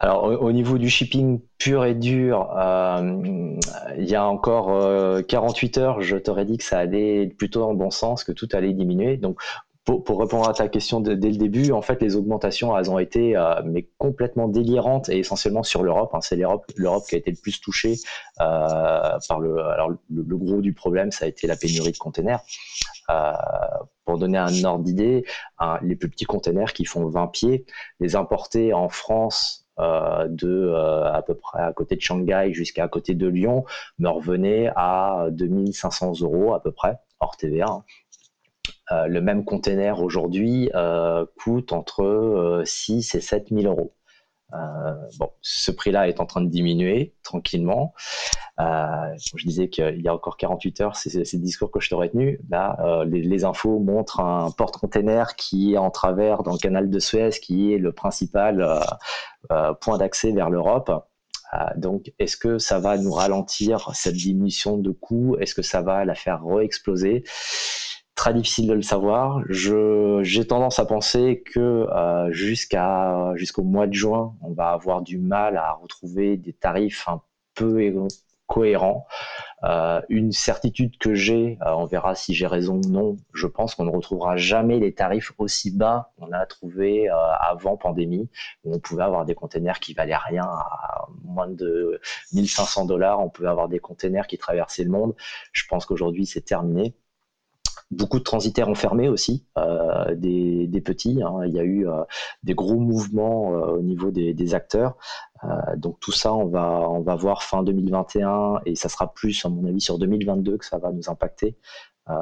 Alors au, niveau du shipping pur et dur, euh, il y a encore 48 euh, heures, je t'aurais dit que ça allait plutôt dans le bon sens, que tout allait diminuer. Donc pour, répondre à ta question dès le début, en fait, les augmentations, elles ont été euh, mais complètement délirantes et essentiellement sur l'Europe. Hein. C'est l'Europe, l'Europe qui a été le plus touchée par le. Alors le, gros du problème, ça a été la pénurie de containers. pour donner un ordre d'idée, les plus petits containers qui font 20 pieds, les importer en France de euh, à peu près à côté de Shanghai jusqu'à côté de Lyon me revenait à 2500 euros à peu près, hors TVA. Euh, le même container aujourd'hui coûte entre 6 et 7 000 euros. Euh, bon, ce prix-là est en train de diminuer tranquillement. Euh, je disais qu'il y a encore 48 heures, c'est le discours que je t'aurais tenu. Là, euh, les, infos montrent un porte-container qui est en travers dans le canal de Suez, qui est le principal point d'accès vers l'Europe. donc, est-ce que ça va nous ralentir cette diminution de coûts? Est-ce que ça va la faire re-exploser? Très difficile de le savoir. j'ai tendance à penser que jusqu'à jusqu'au mois de juin, on va avoir du mal à retrouver des tarifs un peu cohérent. Euh, une certitude que j'ai, euh, on verra si j'ai raison ou non, je pense qu'on ne retrouvera jamais les tarifs aussi bas qu'on a trouvé euh, avant pandémie, où on pouvait avoir des containers qui valaient rien à moins de 1500 dollars, on pouvait avoir des containers qui traversaient le monde. Je pense qu'aujourd'hui c'est terminé. Beaucoup de transitaires ont fermé aussi, des, petits. Hein. Il y a eu des gros mouvements au niveau des acteurs. Euh, donc tout ça, on va, on va voir fin 2021 et ça sera plus, à mon avis, sur 2022 que ça va nous impacter, euh,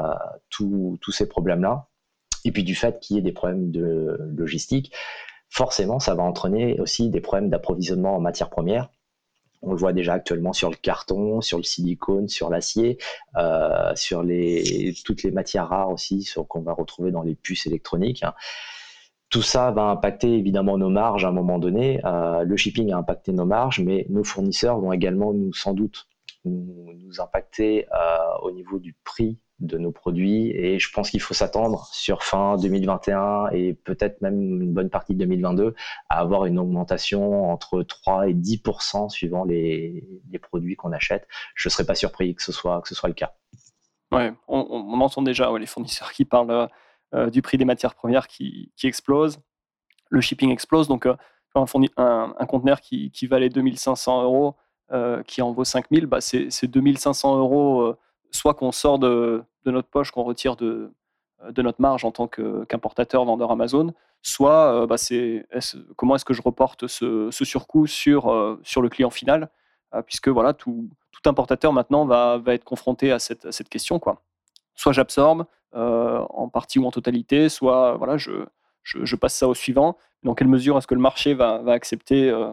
tous ces problèmes-là. Et puis du fait qu'il y ait des problèmes de logistique, forcément, ça va entraîner aussi des problèmes d'approvisionnement en matières premières. On le voit déjà actuellement sur le carton, sur le silicone, sur l'acier, euh, sur les, toutes les matières rares aussi qu'on va retrouver dans les puces électroniques. Tout ça va impacter évidemment nos marges à un moment donné. Euh, le shipping a impacté nos marges, mais nos fournisseurs vont également nous, sans doute, nous, impacter euh, au niveau du prix de nos produits. Et je pense qu'il faut s'attendre sur fin 2021 et peut-être même une bonne partie de 2022 à avoir une augmentation entre 3 et 10% suivant les, produits qu'on achète. Je ne serais pas surpris que ce soit, que ce soit le cas. Ouais, on, entend déjà les fournisseurs qui parlent euh, euh, du prix des matières premières qui, explose. Le shipping explose. Donc, euh, un, un, un, conteneur qui, valait 2500 euros, euh, qui en vaut 5000, bah c'est 2500 euros, soit qu'on sort de, notre poche, qu'on retire de, de notre marge en tant qu'importateur, vendeur Amazon, soit bah c'est comment est-ce que je reporte ce, surcoût sur, sur le client final, puisque voilà, tout, tout importateur maintenant va, va être confronté à cette, à cette question. Quoi. Soit j'absorbe, euh, en partie ou en totalité, soit voilà, je, je, passe ça au suivant. Dans quelle mesure est-ce que le marché va, va accepter euh,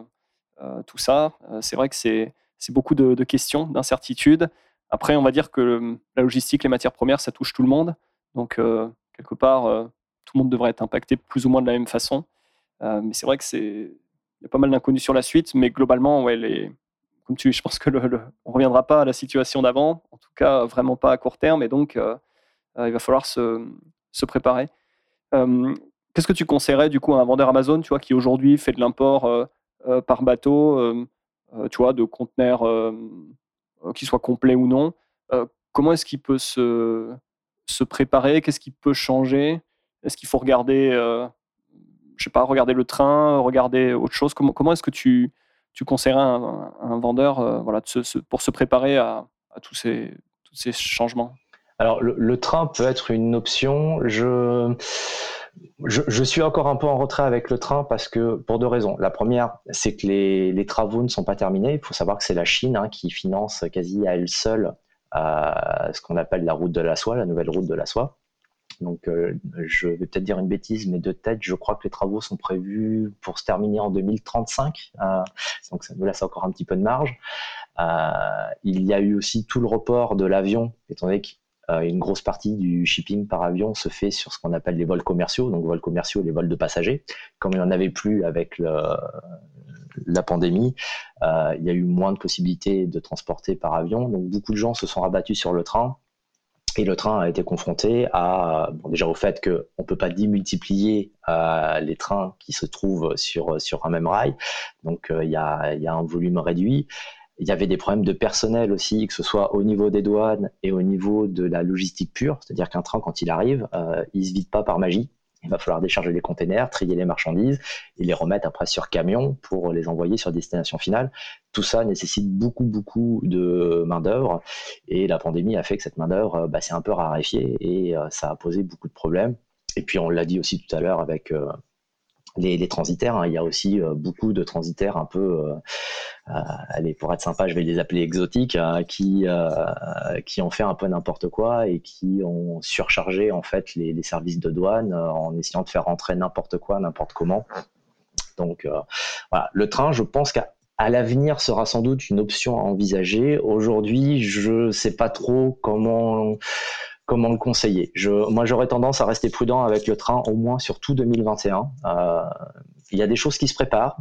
euh, tout ça? C'est vrai que c'est beaucoup de, questions, d'incertitudes. Après, on va dire que la logistique, les matières premières, ça touche tout le monde. Donc, quelque part, tout le monde devrait être impacté plus ou moins de la même façon. mais c'est vrai que c'est y a pas mal d'inconnus sur la suite, mais globalement, comme je pense que le, on reviendra pas à la situation d'avant, en tout cas vraiment pas à court terme, et donc euh, il va falloir se, préparer. Euh, qu'est-ce que tu conseillerais du coup à un vendeur Amazon, tu vois, qui aujourd'hui fait de l'import euh, par bateau, tu vois, de conteneurs qui soient complets ou non Comment est-ce qu'il peut se, se préparer? Qu'est-ce qui peut changer? Est-ce qu'il faut regarder, je sais pas, regarder le train, regarder autre chose? Comment, comment est-ce que tu, tu conseillerais à un, vendeur voilà, pour se préparer à, tous, ces, tous ces changements? Alors, le, train peut être une option. Je, je, suis encore un peu en retrait avec le train parce que pour deux raisons. La première, c'est que les, travaux ne sont pas terminés. Il faut savoir que c'est la Chine hein, qui finance quasi à elle seule euh, ce qu'on appelle la route de la soie, la nouvelle route de la soie. Donc, euh, je vais peut-être dire une bêtise, mais de tête, je crois que les travaux sont prévus pour se terminer en 2035. Euh, donc, ça nous laisse encore un petit peu de marge. il y a eu aussi tout le report de l'avion, étant donné que une grosse partie du shipping par avion se fait sur ce qu'on appelle les vols commerciaux, donc vols commerciaux, les vols de passagers. Comme il n'y en avait plus avec la pandémie, euh, il y a eu moins de possibilités de transporter par avion. Donc beaucoup de gens se sont rabattus sur le train. Et le train a été confronté à, déjà au fait qu'on ne peut pas démultiplier euh, les trains qui se trouvent sur, sur un même rail. Donc il y a un volume réduit. Il y avait des problèmes de personnel aussi, que ce soit au niveau des douanes et au niveau de la logistique pure. C'est-à-dire qu'un train, quand il arrive, euh, il se vide pas par magie. Il va falloir décharger les containers, trier les marchandises et les remettre après sur camion pour les envoyer sur destination finale. Tout ça nécessite beaucoup, beaucoup de main-d'œuvre. Et la pandémie a fait que cette main-d'œuvre bah, s'est un peu raréfiée et euh, ça a posé beaucoup de problèmes. Et puis on l'a dit aussi tout à l'heure avec euh, les, transitaires. Hein. Il y a aussi euh, beaucoup de transitaires un peu, euh, euh, allez, pour être sympa, je vais les appeler exotiques, hein, qui, qui ont fait un peu n'importe quoi et qui ont surchargé en fait les, services de douane en essayant de faire rentrer n'importe quoi, n'importe comment. Donc voilà, le train, je pense qu'à l'avenir sera sans doute une option à envisager. Aujourd'hui, je ne sais pas trop comment comment le conseiller Moi, j'aurais tendance à rester prudent avec le train, au moins sur tout 2021. Euh, il y a des choses qui se préparent.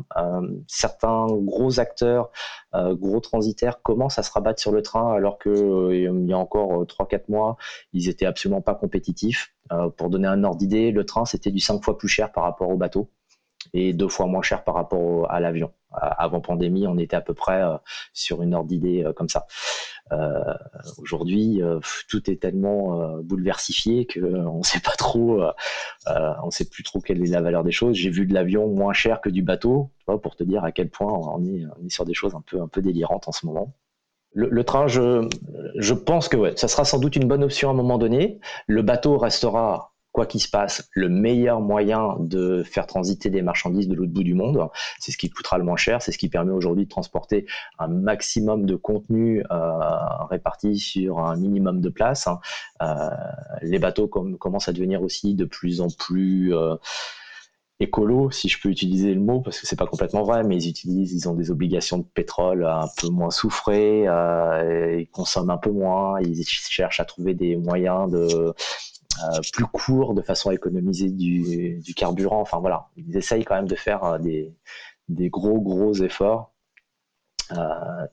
certains gros acteurs, gros transitaires commencent à se rabattre sur le train alors que il y a encore 3-4 mois, ils étaient absolument pas compétitifs. pour donner un ordre d'idée, le train c'était du 5 fois plus cher par rapport au bateau et deux fois moins cher par rapport à l'avion. Avant pandémie, on était à peu près sur une ordre d'idée comme ça. Euh, aujourd'hui, euh, tout est tellement euh, bouleversifié qu'on ne sait pas trop, on sait plus trop quelle est la valeur des choses. J'ai vu de l'avion moins cher que du bateau, pour te dire à quel point on est, on sur des choses un peu, un peu délirantes en ce moment. Le, train, je, je pense que ouais, ça sera sans doute une bonne option à un moment donné. Le bateau restera quoi qu'il se passe, le meilleur moyen de faire transiter des marchandises de l'autre bout du monde. C'est ce qui coûtera le moins cher, c'est ce qui permet aujourd'hui de transporter un maximum de contenu euh, réparti sur un minimum de place. Euh, les bateaux commencent à devenir aussi de plus en plus euh, écolo, si je peux utiliser le mot, parce que c'est pas complètement vrai, mais ils utilisent, ils ont des obligations de pétrole un peu moins soufrées, ils consomment un peu moins, ils cherchent à trouver des moyens de euh, plus court de façon à économiser du, carburant. Enfin voilà, ils essayent quand même de faire euh, des, gros gros efforts. Euh,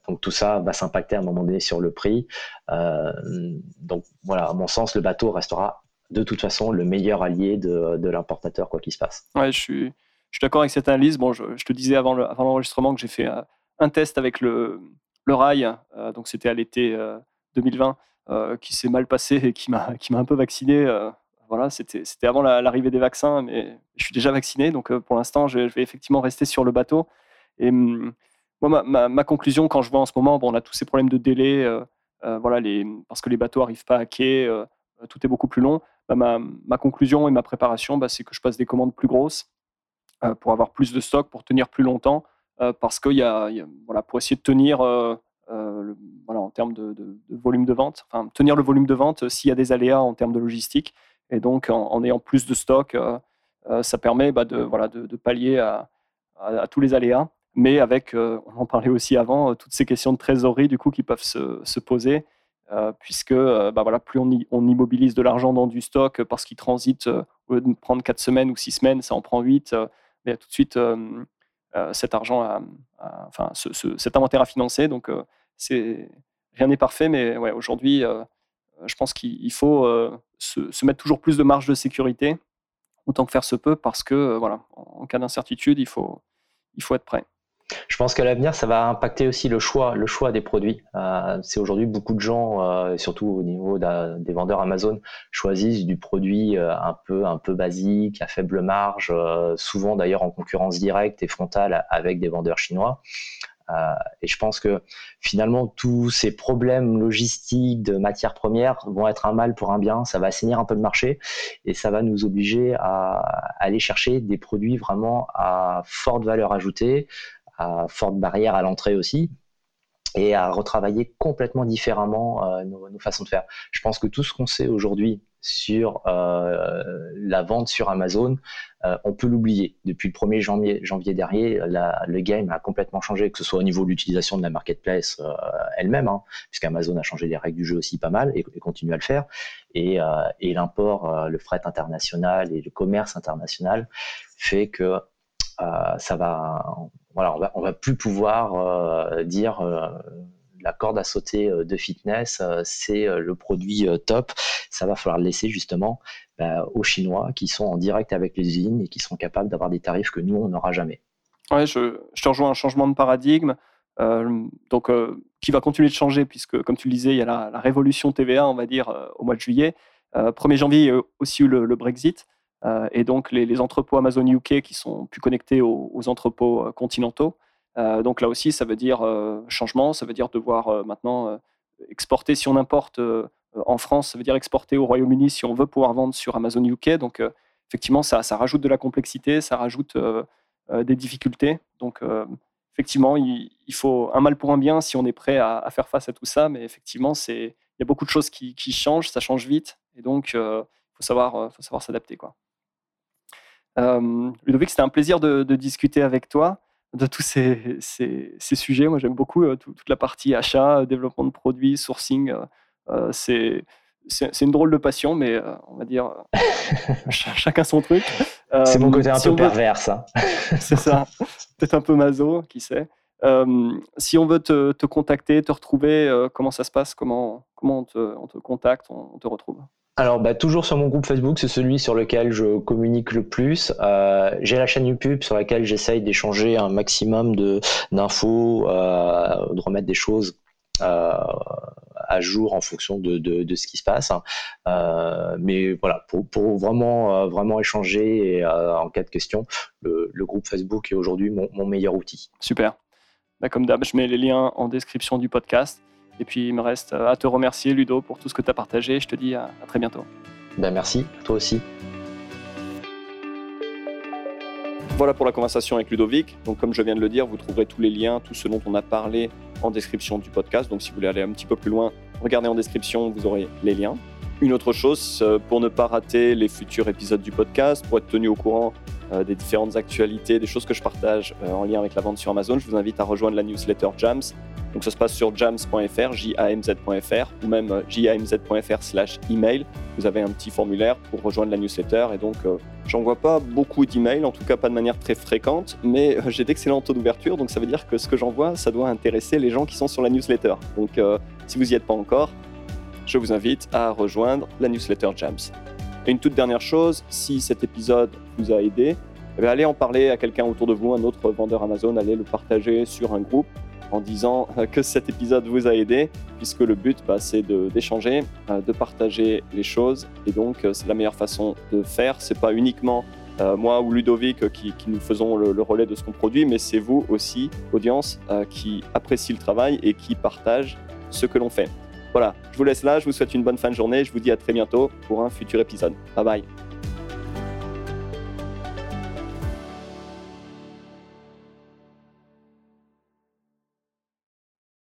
donc tout ça va s'impacter à un moment donné sur le prix. donc voilà, à mon sens, le bateau restera de toute façon le meilleur allié de, l'importateur quoi qu'il se passe. Ouais, je suis, d'accord avec cette analyse. Bon, je, te disais avant l'enregistrement que j'ai fait un, test avec le, le rail, donc c'était à l'été 2020. Euh, qui s'est mal passé et qui m'a <laughs> un peu vacciné. Euh, voilà, c'était avant l'arrivée des vaccins, mais je suis déjà vacciné, donc euh, pour l'instant, je, vais effectivement rester sur le bateau. Et hum, moi, ma, conclusion, quand je vois en ce moment, bon, on a tous ces problèmes de délai, voilà, les, parce que les bateaux n'arrivent pas à quai, tout est beaucoup plus long. Bah, ma, conclusion et ma préparation, bah, c'est que je passe des commandes plus grosses pour avoir plus de stock, pour tenir plus longtemps, parce qu'il y, a, voilà, pour essayer de tenir voilà, en termes de, volume de vente, tenir le volume de vente euh, s'il y a des aléas en termes de logistique. Et donc, en, ayant plus de stock, euh, ça permet bah, de, voilà, de, pallier à, tous les aléas, mais avec, on en parlait aussi avant, toutes ces questions de trésorerie du coup qui peuvent se, se poser, puisque bah, voilà, plus on, immobilise de l'argent dans du stock parce qu'il transite, au lieu de prendre 4 semaines ou 6 semaines, ça en prend 8, mais tout de suite cet argent, enfin, cet inventaire à financer. Donc, c'est rien n'est parfait, mais aujourd'hui, euh, je pense qu'il faut euh, se, mettre toujours plus de marge de sécurité, autant que faire se peut, parce que euh, voilà, en, cas d'incertitude, il faut être prêt. Je pense qu'à l'avenir, ça va impacter aussi le choix, le choix des produits. c'est aujourd'hui beaucoup de gens, surtout au niveau des vendeurs Amazon, choisissent du produit un peu, un peu basique, à faible marge, souvent d'ailleurs en concurrence directe et frontale avec des vendeurs chinois. Euh, et je pense que finalement, tous ces problèmes logistiques de matières premières vont être un mal pour un bien. Ça va assainir un peu le marché et ça va nous obliger à aller chercher des produits vraiment à forte valeur ajoutée, à forte barrière à l'entrée aussi, et à retravailler complètement différemment euh, nos, façons de faire. Je pense que tout ce qu'on sait aujourd'hui sur euh, la vente sur Amazon, euh, on peut l'oublier. Depuis le 1er janvier, janvier dernier, le game a complètement changé, que ce soit au niveau de l'utilisation de la marketplace elle-même, hein, puisqu'Amazon a changé les règles du jeu aussi pas mal et, continue à le faire, et, et l'import, le fret international et le commerce international fait que ça va, voilà, on va, va plus pouvoir dire la corde à sauter euh, de fitness, euh, c'est euh, le produit top. Ça va falloir le laisser justement bah, aux Chinois qui sont en direct avec les usines et qui sont capables d'avoir des tarifs que nous, on n'aura jamais. Ouais, je, je, te rejoins un changement de paradigme. donc, qui va continuer de changer, puisque, comme tu le disais, il y a la, révolution TVA, on va dire, au mois de juillet. 1er janvier, il y a aussi eu le, Brexit. Et donc, les, entrepôts Amazon UK qui sont plus connectés aux entrepôts continentaux. Euh, donc là aussi, ça veut dire euh, changement, ça veut dire devoir euh, maintenant exporter si on importe en France, ça veut dire exporter au Royaume-Uni si on veut pouvoir vendre sur Amazon UK. Donc effectivement, ça, rajoute de la complexité, ça rajoute des difficultés. Donc effectivement, il, faut un mal pour un bien si on est prêt à, faire face à tout ça. Mais effectivement, il y a beaucoup de choses qui, changent, ça change vite. Et donc, il faut savoir, faut savoir s'adapter. Quoi. Ludovic, c'était un plaisir de, discuter avec toi de tous ces, ces, sujets. Moi, j'aime beaucoup euh, toute la partie achat, euh, développement de produits, sourcing. Euh, c'est c'est une drôle de passion, mais on va dire chacun son truc. c'est mon côté un peu pervers, ça. c'est ça. Peut-être un peu maso, qui sait. Si on veut te, contacter, te retrouver, comment ça se passe? Comment, comment on, te, on te contacte, on te retrouve? Alors, bah, toujours sur mon groupe Facebook, c'est celui sur lequel je communique le plus. Euh, j'ai la chaîne YouTube sur laquelle j'essaye d'échanger un maximum de d'infos, euh, de remettre des choses euh, à jour en fonction de, de, ce qui se passe. mais voilà, pour, pour vraiment vraiment échanger et, en cas de question, le, le groupe Facebook est aujourd'hui mon, mon, meilleur outil. Super. Bah, comme d'hab, je mets les liens en description du podcast. Et puis il me reste à te remercier Ludo pour tout ce que tu as partagé. Je te dis à, très bientôt. Ben merci, toi aussi. Voilà pour la conversation avec Ludovic. Donc comme je viens de le dire, vous trouverez tous les liens, tout ce dont on a parlé en description du podcast. Donc si vous voulez aller un petit peu plus loin, regardez en description, vous aurez les liens. Une autre chose, euh, pour ne pas rater les futurs épisodes du podcast, pour être tenu au courant euh, des différentes actualités, des choses que je partage euh, en lien avec la vente sur Amazon, je vous invite à rejoindre la newsletter Jams. Donc ça se passe sur jams.fr, jamz.fr ou même euh, jamz.fr slash email. Vous avez un petit formulaire pour rejoindre la newsletter et donc j'envoie pas beaucoup d'emails, en tout cas pas de manière très fréquente, mais j'ai d'excellents taux d'ouverture, donc ça veut dire que ce que j'envoie, ça doit intéresser les gens qui sont sur la newsletter. Donc si vous n'y êtes pas encore, je vous invite à rejoindre la newsletter Jams. Et une toute dernière chose, si cet épisode vous a aidé, eh allez en parler à quelqu'un autour de vous, un autre vendeur Amazon, allez le partager sur un groupe en disant euh, que cet épisode vous a aidé, puisque le but, bah, c'est d'échanger, euh, de, partager les choses. Et donc, euh, c'est la meilleure façon de faire. C'est pas uniquement moi ou Ludovic qui, nous faisons le, relais de ce qu'on produit, mais c'est vous aussi, audience, qui apprécie le travail et qui partage ce que l'on fait. Voilà, je vous laisse là, je vous souhaite une bonne fin de journée, je vous dis à très bientôt pour un futur épisode. Bye bye.